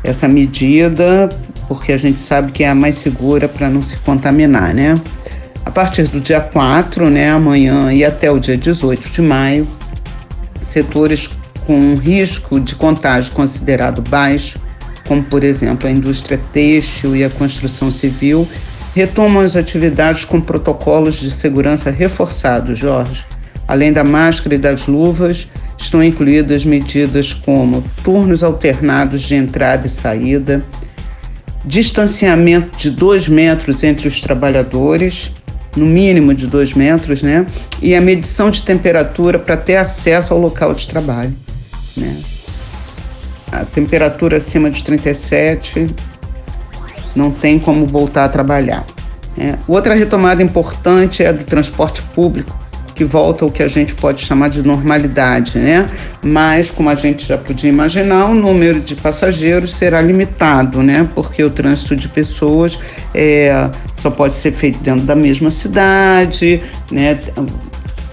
essa medida porque a gente sabe que é a mais segura para não se contaminar, né? A partir do dia 4, né, amanhã e até o dia 18 de maio, setores com risco de contágio considerado baixo como por exemplo a indústria têxtil e a construção civil, retomam as atividades com protocolos de segurança reforçados, Jorge. Além da máscara e das luvas, estão incluídas medidas como turnos alternados de entrada e saída, distanciamento de dois metros entre os trabalhadores, no mínimo de dois metros, né? E a medição de temperatura para ter acesso ao local de trabalho, né? A temperatura acima de 37 não tem como voltar a trabalhar. É. Outra retomada importante é a do transporte público, que volta ao que a gente pode chamar de normalidade, né? Mas, como a gente já podia imaginar, o número de passageiros será limitado, né? Porque o trânsito de pessoas é, só pode ser feito dentro da mesma cidade, né?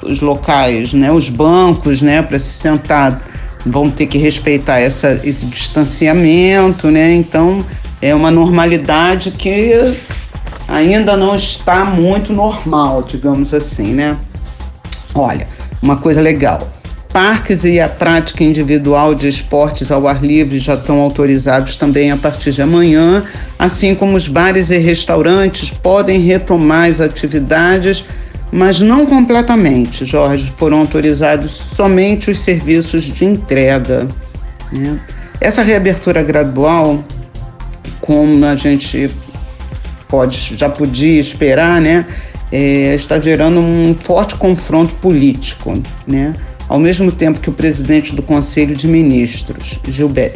Os locais, né? Os bancos, né? Para se sentar vão ter que respeitar essa, esse distanciamento, né? Então é uma normalidade que ainda não está muito normal, digamos assim, né? Olha, uma coisa legal. Parques e a prática individual de esportes ao ar livre já estão autorizados também a partir de amanhã, assim como os bares e restaurantes podem retomar as atividades, mas não completamente, Jorge. Foram autorizados somente os serviços de entrega. Né? Essa reabertura gradual, como a gente pode, já podia esperar, né? é, está gerando um forte confronto político, né? Ao mesmo tempo que o presidente do Conselho de Ministros,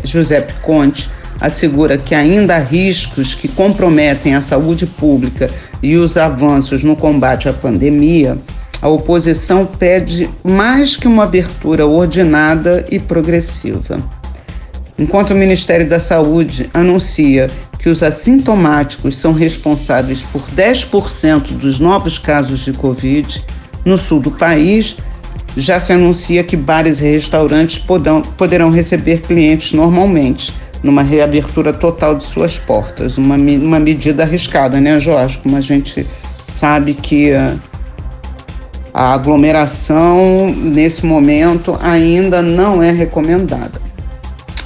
Giuseppe Conte, assegura que ainda há riscos que comprometem a saúde pública e os avanços no combate à pandemia, a oposição pede mais que uma abertura ordenada e progressiva. Enquanto o Ministério da Saúde anuncia que os assintomáticos são responsáveis por 10% dos novos casos de Covid no sul do país, já se anuncia que bares e restaurantes poderão receber clientes normalmente, numa reabertura total de suas portas. Uma, uma medida arriscada, né, Jorge? Como a gente sabe que a, a aglomeração, nesse momento, ainda não é recomendada.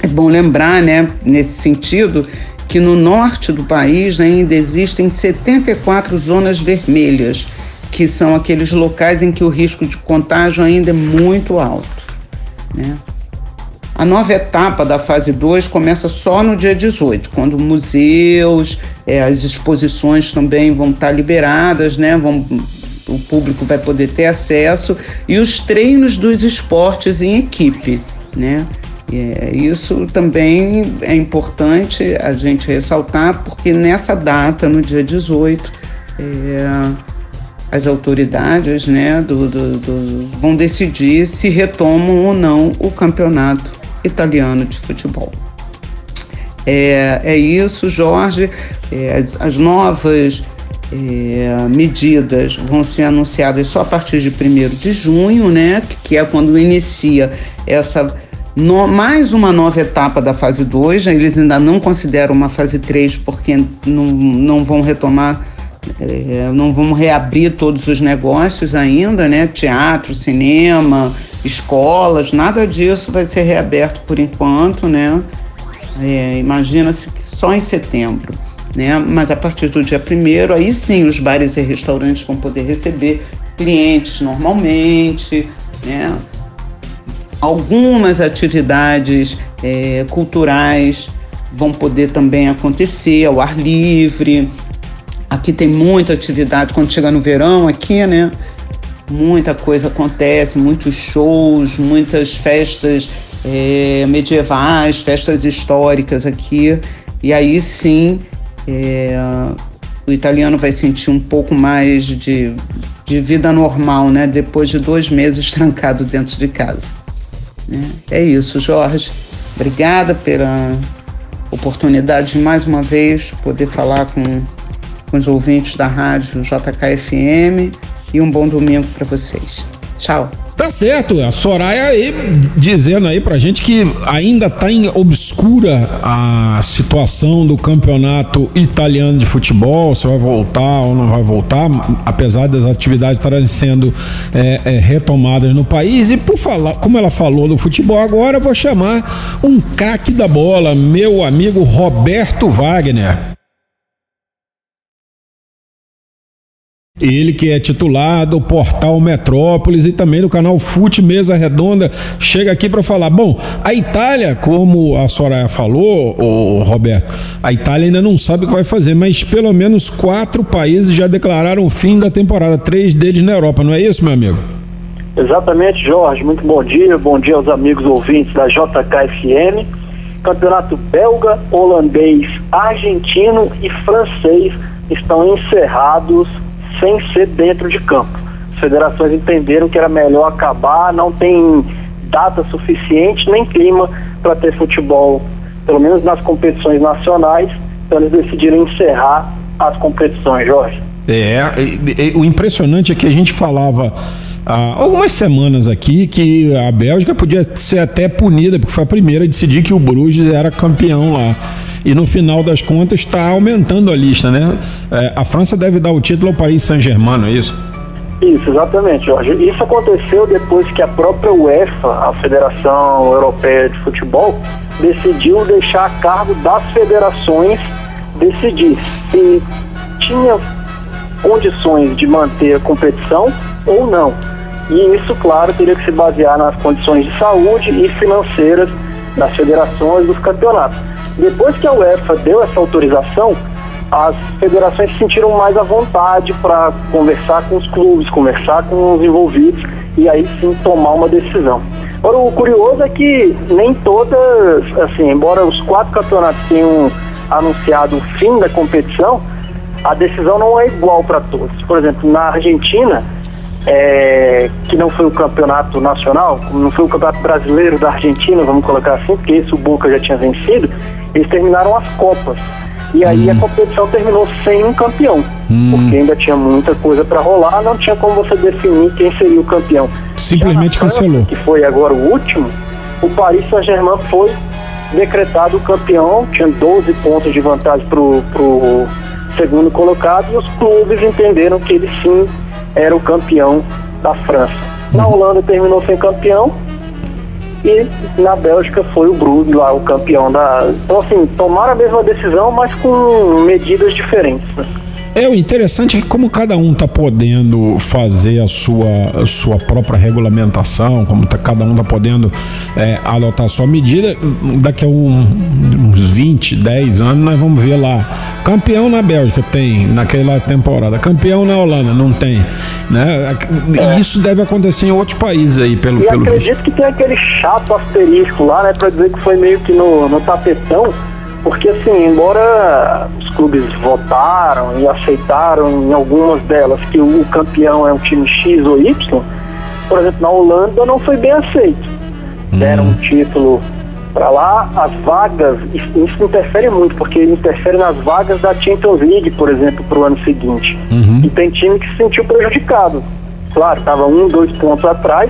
É bom lembrar, né, nesse sentido, que no norte do país ainda existem 74 zonas vermelhas, que são aqueles locais em que o risco de contágio ainda é muito alto. Né? A nova etapa da fase 2 começa só no dia 18, quando museus, é, as exposições também vão estar liberadas, né? Vão, o público vai poder ter acesso, e os treinos dos esportes em equipe. Né? É, isso também é importante a gente ressaltar, porque nessa data, no dia 18, é, as autoridades né, do, do, do, vão decidir se retomam ou não o campeonato italiano de futebol. É, é isso, Jorge. É, as, as, novas é, medidas vão ser anunciadas só a partir de 1 de junho, né, que é quando inicia essa no, mais uma nova etapa da fase 2, eles ainda não consideram uma fase 3 porque não, não vão retomar, é, não vão reabrir todos os negócios ainda, né? Teatro, cinema, escolas, nada disso vai ser reaberto por enquanto, né? É, Imagina-se que só em setembro. Né? Mas a partir do dia primeiro, aí sim os bares e restaurantes vão poder receber clientes normalmente, né? Algumas atividades é, culturais vão poder também acontecer ao ar livre. Aqui tem muita atividade quando chega no verão aqui, né? Muita coisa acontece, muitos shows, muitas festas é, medievais, festas históricas aqui. E aí sim é, o italiano vai sentir um pouco mais de, de vida normal, né? Depois de dois meses trancado dentro de casa. Né? É isso, Jorge. Obrigada pela oportunidade de mais uma vez poder falar com, com os ouvintes da rádio JKFM e um bom domingo para vocês. Tchau. Tá certo, a Soraya aí dizendo aí pra gente que ainda tá em obscura a situação do campeonato italiano de futebol, se vai voltar ou não vai voltar, apesar das atividades estarem sendo é, é, retomadas no país. E por falar, como ela falou do futebol agora, eu vou chamar um craque da bola, meu amigo Roberto Wagner. Ele que é titular do portal Metrópolis e também do canal Fute Mesa Redonda, chega aqui para falar. Bom, a Itália, como a Soraya falou, o Roberto, a Itália ainda não sabe o que vai fazer, mas pelo menos quatro países já declararam o fim da temporada, três deles na Europa, não é isso, meu amigo? Exatamente, Jorge. Muito bom dia, bom dia aos amigos ouvintes da JKFM. campeonato belga, holandês, argentino e francês estão encerrados sem ser dentro de campo. As federações entenderam que era melhor acabar, não tem data suficiente nem clima para ter futebol, pelo menos nas competições nacionais, então eles decidiram encerrar as competições, Jorge. É, e, e, o impressionante é que a gente falava há algumas semanas aqui que a Bélgica podia ser até punida, porque foi a primeira a decidir que o Bruges era campeão lá. E no final das contas está aumentando a lista, né? É, a França deve dar o título ao Paris Saint-Germain, não é isso? Isso, exatamente, Jorge. Isso aconteceu depois que a própria UEFA, a Federação Europeia de Futebol, decidiu deixar a cargo das federações decidir se tinha condições de manter a competição ou não. E isso, claro, teria que se basear nas condições de saúde e financeiras das federações dos campeonatos. Depois que a UEFA deu essa autorização, as federações se sentiram mais à vontade para conversar com os clubes, conversar com os envolvidos e aí sim tomar uma decisão. Agora, o curioso é que nem todas, assim, embora os quatro campeonatos tenham anunciado o fim da competição, a decisão não é igual para todos. Por exemplo, na Argentina, é, que não foi o campeonato nacional, não foi o campeonato brasileiro da Argentina, vamos colocar assim, porque esse o Boca já tinha vencido, eles terminaram as Copas. E aí hum. a competição terminou sem um campeão, hum. porque ainda tinha muita coisa para rolar, não tinha como você definir quem seria o campeão. Simplesmente França, cancelou. Que foi agora o último, o Paris Saint-Germain foi decretado campeão, tinha 12 pontos de vantagem para o segundo colocado, e os clubes entenderam que ele sim era o campeão da França. Na. Holanda terminou sem campeão e na Bélgica foi o Brugge lá o campeão da. Então assim, tomaram a mesma decisão, mas com medidas diferentes. Né? É, o interessante é que como cada um está podendo fazer a sua, a sua própria regulamentação, como tá, cada um está podendo é, adotar a sua medida, daqui a um, uns 20, 10 anos nós vamos ver lá. Campeão na Bélgica tem naquela temporada, campeão na Holanda não tem. Né? É. Isso deve acontecer em outros países aí, pelo, e pelo acredito visto. que tem aquele chato asterisco lá, né? Para dizer que foi meio que no, no tapetão porque, assim, embora os clubes votaram e aceitaram em algumas delas que o campeão é um time X ou Y, por exemplo, na Holanda não foi bem aceito. Hum. Deram um título para lá, as vagas, isso interfere muito, porque interfere nas vagas da Champions League, por exemplo, para o ano seguinte. Uhum. E tem time que se sentiu prejudicado. Claro, estava um, dois pontos atrás,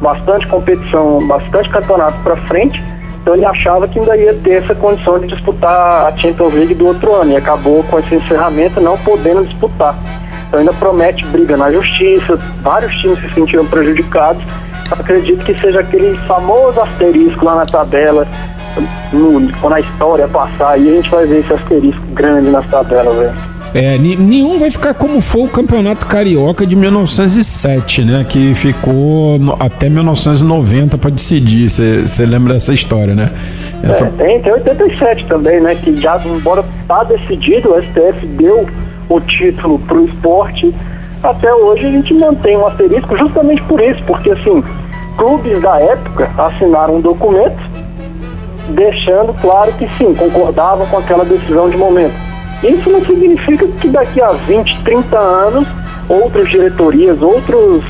bastante competição, bastante campeonato para frente, então ele achava que ainda ia ter essa condição de disputar a Champions League do outro ano e acabou com esse encerramento não podendo disputar. Então ainda promete briga na justiça, vários times se sentiram prejudicados. Acredito que seja aquele famoso asterisco lá na tabela, no, quando a história passar, aí a gente vai ver esse asterisco grande nas tabelas, velho. É, nenhum vai ficar como foi o Campeonato Carioca de 1907, né? Que ficou até 1990 para decidir. Você lembra dessa história, né? Essa... É, tem, tem 87 também, né? Que já, embora tá decidido, o STF deu o título pro esporte. Até hoje a gente mantém um asterisco justamente por isso, porque assim, clubes da época assinaram um documento deixando claro que sim, concordavam com aquela decisão de momento isso não significa que daqui a 20, 30 anos, outras diretorias, outros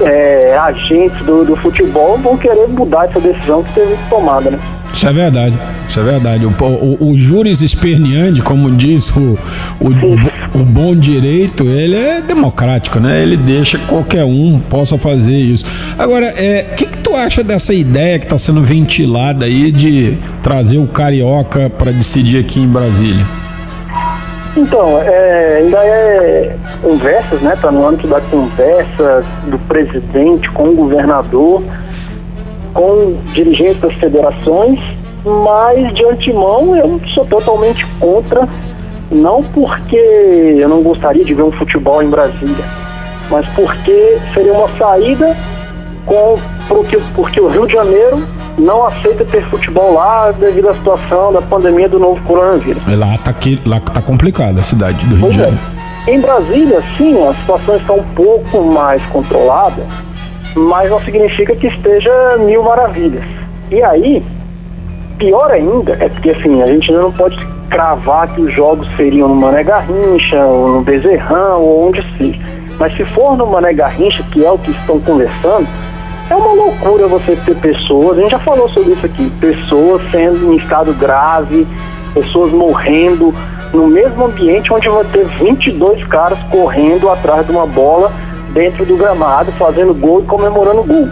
é, agentes do, do, futebol vão querer mudar essa decisão que teve tomada, né? Isso é verdade, isso é verdade. O, o, o juris esperneandi, como diz o, o, o, bom direito, ele é democrático, né? Ele deixa que qualquer um possa fazer isso. Agora, o é, que, que tu acha dessa ideia que está sendo ventilada aí de trazer o carioca para decidir aqui em Brasília? Então, é, ainda é conversas, né? Está no âmbito da conversa do presidente com o governador, com dirigentes das federações, mas de antemão eu sou totalmente contra, não porque eu não gostaria de ver um futebol em Brasília, mas porque seria uma saída com porque, porque o Rio de Janeiro não aceita ter futebol lá devido à situação da pandemia do novo coronavírus. Lá tá, aqui, lá tá complicada a cidade do Rio pois de é. Janeiro. É. Em Brasília, sim, a situação está um pouco mais controlada, mas não significa que esteja mil maravilhas. E aí, pior ainda é porque assim, a gente ainda não pode cravar que os jogos seriam no Mané Garrincha, ou no Bezerrão, ou onde seja. Mas se for no Mané Garrincha, que é o que estão conversando, é uma loucura você ter pessoas, a gente já falou sobre isso aqui, pessoas sendo em estado grave, pessoas morrendo no mesmo ambiente onde vai ter 22 caras correndo atrás de uma bola dentro do gramado, fazendo gol e comemorando gol.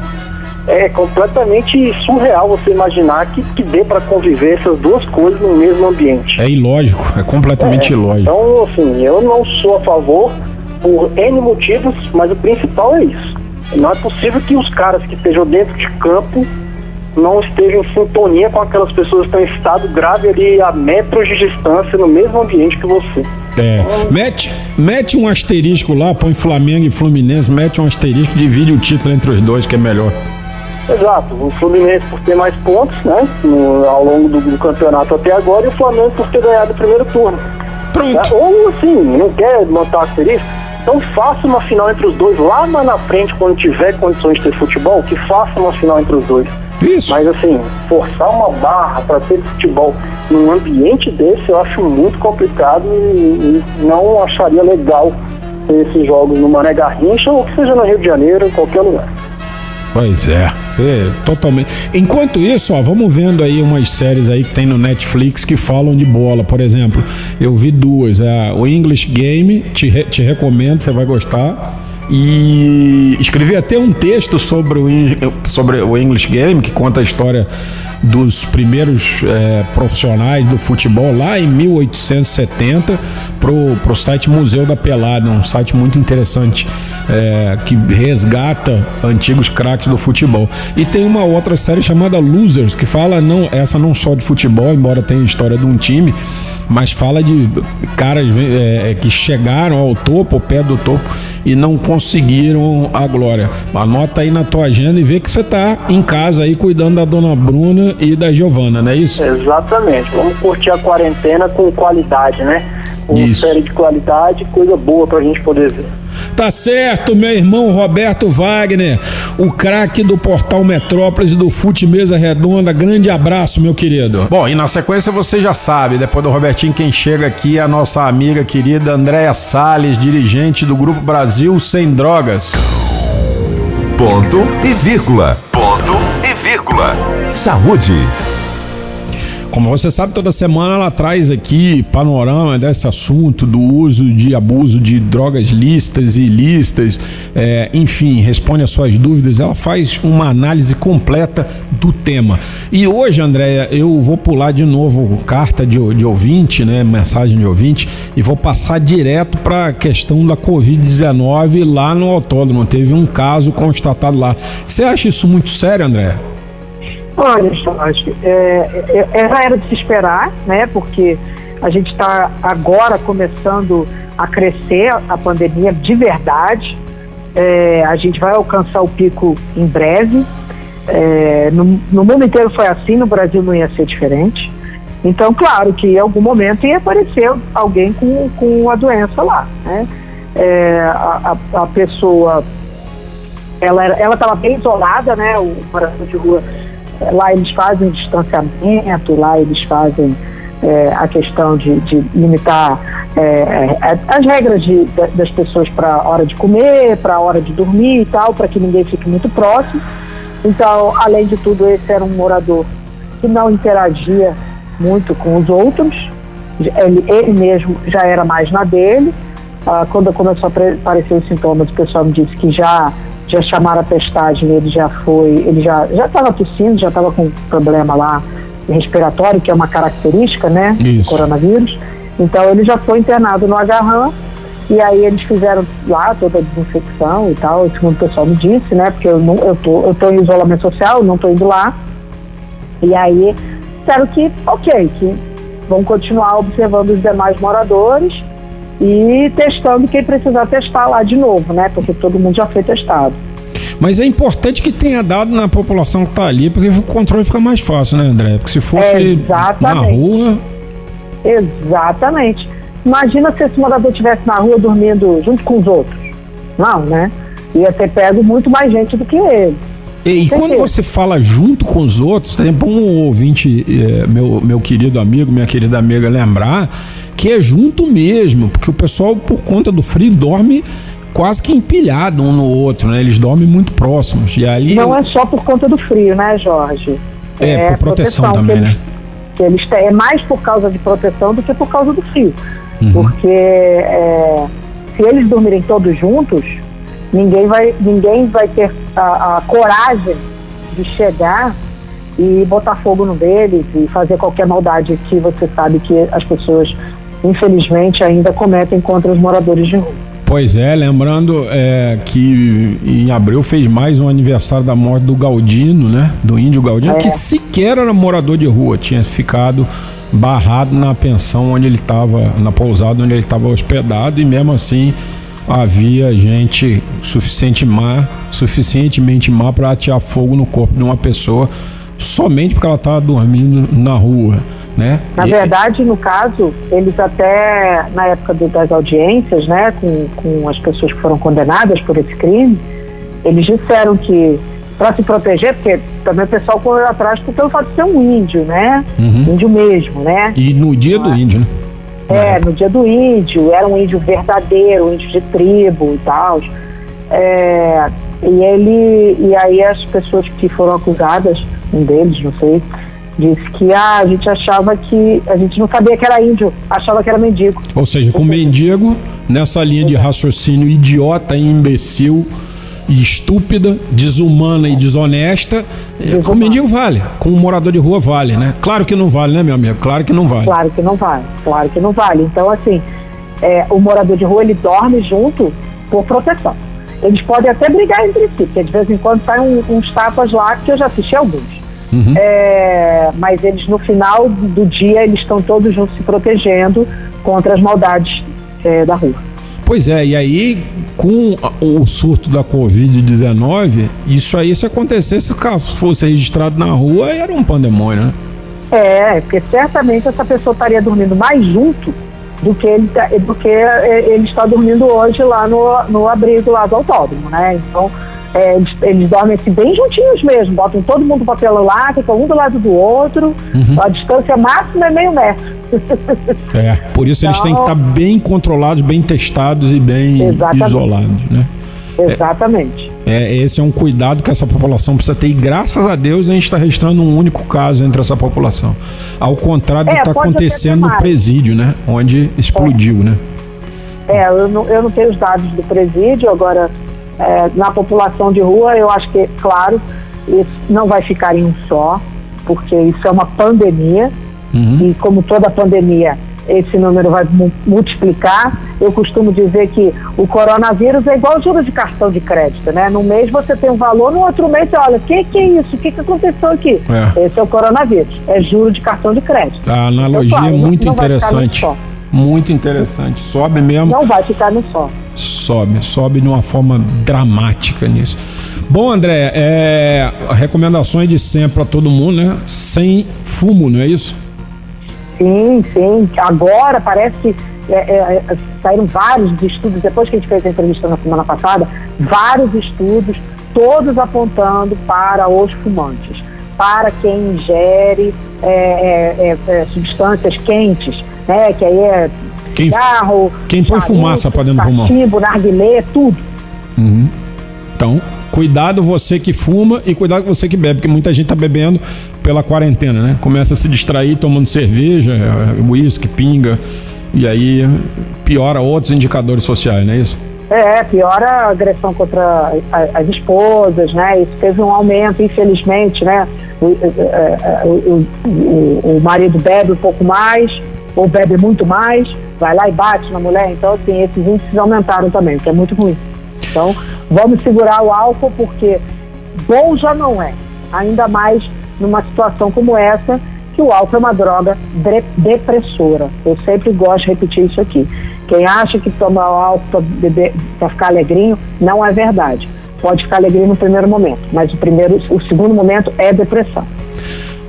É completamente surreal você imaginar que, que dê para conviver essas duas coisas no mesmo ambiente. É ilógico, é completamente É, ilógico. Então, assim, eu não sou a favor por N motivos, mas o principal é isso. Não é possível que os caras que estejam dentro de campo não estejam em sintonia com aquelas pessoas que estão em estado grave ali a metros de distância no mesmo ambiente que você. É, mete, mete um asterisco lá, põe Flamengo e Fluminense, mete um asterisco, divide o título entre os dois, que é melhor. Exato, o Fluminense por ter mais pontos, né, no- ao longo do, do campeonato até agora, e o Flamengo por ter ganhado o primeiro turno. Pronto. Né? Ou assim, não quer montar asterisco? Então faça uma final entre os dois lá na frente, quando tiver condições de ter futebol, que faça uma final entre os dois. Isso. Mas assim, forçar uma barra para ter futebol num ambiente desse eu acho muito complicado e, e não acharia legal ter esses jogos no Mané Garrincha ou que seja no Rio de Janeiro, em qualquer lugar. Pois é, totalmente. Enquanto isso, ó, vamos vendo aí umas séries aí que tem no Netflix que falam de bola. Por exemplo, eu vi duas. É, o English Game, te, re- te recomendo, você vai gostar. E escrevi até um texto sobre o, sobre o English Game, que conta a história dos primeiros é, profissionais do futebol lá em 1870 pro, pro site Museu da Pelada, um site muito interessante é, que resgata antigos craques do futebol. E tem uma outra série chamada Losers que fala não essa não só de futebol, embora tenha história de um time, mas fala de caras é, que chegaram ao topo, ao pé do topo e não conseguiram a glória. Anota aí na tua agenda e vê que você tá em casa aí cuidando da dona Bruna e da Giovana, não é isso? Exatamente. Vamos curtir a quarentena com qualidade, né? Com Isso. série de qualidade, coisa boa pra gente poder ver. Tá certo, meu irmão Roberto Wagner, o craque do portal Metrópolis e do Fute Mesa Redonda. Grande abraço, meu querido. Bom, e na sequência você já sabe, depois do Robertinho, quem chega aqui é a nossa amiga querida Andréa Salles, dirigente do Grupo Brasil Sem Drogas. Ponto e vírgula. Ponto e vírgula. Saúde. Como você sabe, toda semana ela traz aqui panorama desse assunto do uso de abuso de drogas lícitas e ilícitas, é, enfim, responde as suas dúvidas. Ela faz uma análise completa do tema. E hoje, Andréia, eu vou pular de novo carta de, de ouvinte, né, mensagem de ouvinte, e vou passar direto para a questão da Covid-19 lá no autódromo. Teve um caso constatado lá. Você acha isso muito sério, Andréia? Olha, Jorge, é, é, é, já era de se esperar, né? Porque a gente está agora começando a crescer a pandemia de verdade. É, a gente vai alcançar o pico em breve. É, no, no mundo inteiro foi assim, no Brasil não ia ser diferente. Então, claro que em algum momento ia aparecer alguém com, com a doença lá, né? É, a, a, pessoa ela ela estava bem isolada, né? O morador de rua lá eles fazem distanciamento, lá eles fazem eh, a questão de, de limitar eh, eh, as regras de- da- das pessoas para a hora de comer, para a hora de dormir e tal, para que ninguém fique muito próximo. Então, além de tudo, esse era um morador que não interagia muito com os outros. Ele, ele mesmo já era mais na dele. Ah, quando começou a aparecer os sintomas, o pessoal me disse que já já chamaram a testagem, ele já foi, ele já já estava tossindo, já estava com problema lá respiratório, que é uma característica, né, do Isso. coronavírus. Então ele já foi internado no Agarram e aí eles fizeram lá toda a desinfecção e tal, segundo o pessoal me disse, né, porque eu não eu tô eu tô em isolamento social, não tô indo lá. E aí disseram que ok, que vão continuar observando os demais moradores e testando quem precisar testar lá de novo, né? Porque todo mundo já foi testado. Mas é importante que tenha dado na população que está ali, porque o controle fica mais fácil, né, André? Porque se fosse na Exatamente. rua. Exatamente. Imagina se esse morador estivesse na rua dormindo junto com os outros. Não, né? Ia ter pego muito mais gente do que ele. E quando você fala junto com os outros, é bom um ouvinte, é, meu, meu querido amigo, minha querida amiga, lembrar que é junto mesmo, porque o pessoal, por conta do frio, dorme quase que empilhado um no outro, né? Eles dormem muito próximos. E ali Não é só por conta do frio, né, Jorge? É, por proteção, também, que né? Eles, que eles têm, é mais por causa de proteção do que por causa do frio. Uhum. Porque é, se eles dormirem todos juntos, ninguém vai, ninguém vai ter a, a coragem de chegar e botar fogo no deles e fazer qualquer maldade que você sabe que as pessoas, infelizmente, ainda cometem contra os moradores de rua. Pois é, lembrando é, que em abril fez mais um aniversário da morte do Galdino, né? Do índio Galdino, É. que sequer era morador de rua, tinha ficado barrado na pensão onde ele estava, na pousada onde ele estava hospedado, e mesmo assim havia gente suficiente má, suficientemente má para atear fogo no corpo de uma pessoa somente porque ela estava dormindo na rua, né? Na verdade, no caso, eles até, na época do- das audiências, né, com, com as pessoas que foram condenadas por esse crime, eles disseram que, para se proteger, porque também o pessoal correu atrás pelo fato de ser um índio, né? Uhum. Índio mesmo, né? E no dia do índio, né? É, no dia do índio, era um índio verdadeiro, um índio de tribo e tal. É, e ele, e aí as pessoas que foram acusadas, um deles, não sei, disse que ah, a gente achava que, a gente não sabia que era índio, achava que era mendigo. Ou seja, com mendigo, nessa linha de raciocínio idiota e imbecil e estúpida, desumana e desonesta, é, com mendigo vale, com um morador de rua vale, né? Claro que não vale, né, meu amigo? Claro que não vale. Claro que não vale, claro que não vale. Então, assim, é, o morador de rua, ele dorme junto por proteção. Eles podem até brigar entre si, porque de vez em quando saem um- uns tapas lá, que eu já assisti alguns. É, mas eles, no final do dia, eles estão todos juntos se protegendo contra as maldades é, da rua. Pois é, e aí, com o surto da Covid-19, isso aí, se acontecesse, caso fosse registrado na rua, era um pandemônio, né? É, porque certamente essa pessoa estaria dormindo mais junto do que ele, tá- do que é, ele está dormindo hoje lá no, no abrigo lá do autódromo, né? Então, é, eles, eles dormem assim bem juntinhos mesmo, botam todo mundo para celular, ficam um do lado do outro, a distância máxima é meio metro. É, por isso eles têm que estar bem controlados, bem testados e bem Exatamente. isolados, né? Exatamente. É, esse é um cuidado que essa população precisa ter e graças a Deus a gente está registrando um único caso entre essa população. Ao contrário do É, que está acontecendo no presídio, né? Onde explodiu, né? É, eu não, eu não tenho os dados do presídio, agora é, na população de rua, eu acho que, claro, isso não vai ficar em um só, porque isso é uma pandemia, e como toda pandemia, esse número vai mu- multiplicar. Eu costumo dizer que o coronavírus é igual juros de cartão de crédito, né? Num mês você tem um valor, no outro mês você olha, o que, que é isso? O que, que aconteceu aqui? É. Esse é o coronavírus, é juro de cartão de crédito. A analogia Então, claro, é muito interessante. Muito interessante. Sobe mesmo, Não vai ficar no só. sobe, sobe de uma forma dramática nisso. Bom, André, é, recomendações de sempre para todo mundo, né? Sem fumo, não é isso? Sim, sim. Agora parece que é, é, é, saíram vários estudos, depois que a gente fez a entrevista na semana passada, vários estudos, todos apontando para os fumantes, para quem ingere é, é, é, substâncias quentes, né? Que aí é Quem- cigarro, quem põe charuto, fumaça pra dentro do pulmão. narguilé, tudo. Então, cuidado você que fuma e cuidado você que bebe, porque muita gente tá bebendo pela quarentena, né? Começa a se distrair tomando cerveja, eh, uísque, pinga, e aí piora outros indicadores sociais, não é isso? É, piora a agressão contra as esposas, né? Isso teve um aumento, infelizmente, né? O, é, é, o, o- o- o marido bebe um pouco mais, ou bebe muito mais, vai lá e bate na mulher. Então, assim, esses índices aumentaram também, que é muito ruim. Então, vamos segurar o álcool, porque bom já não é. Ainda mais numa situação como essa, que o álcool é uma droga dre- depressora. Eu sempre gosto de repetir isso aqui. Quem acha que toma álcool para ficar alegrinho, não é verdade. Pode ficar alegrinho no primeiro momento, mas o primeiro, o segundo momento é depressão.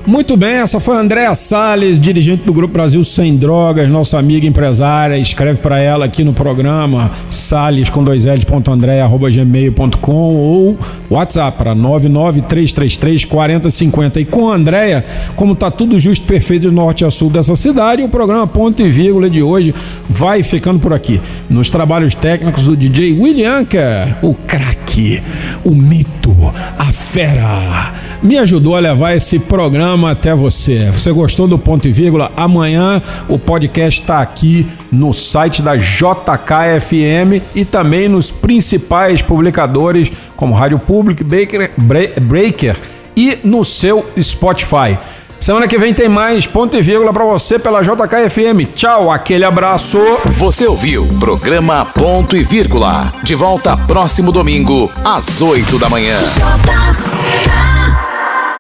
Muito bem, essa foi a Andréa Salles, dirigente do Grupo Brasil Sem Drogas, nossa amiga empresária. Escreve para ela aqui no programa sales com dois gmail.com ou WhatsApp para 99333 4050. E com a Andréa, como tá tudo justo perfeito de norte a sul dessa cidade, o programa Ponto e Vírgula de hoje vai ficando por aqui. Nos trabalhos técnicos, o DJ William o craque, o mito, a fera, me ajudou a levar esse programa programa até você. Você gostou do ponto e vírgula? Amanhã o podcast está aqui no site da JKFM e também nos principais publicadores como Rádio Público, Breaker, Breaker e no seu Spotify. Semana que vem tem mais ponto e vírgula para você pela JKFM. Tchau, aquele abraço. Você ouviu programa Ponto e Vírgula. De volta próximo domingo às 8 da manhã.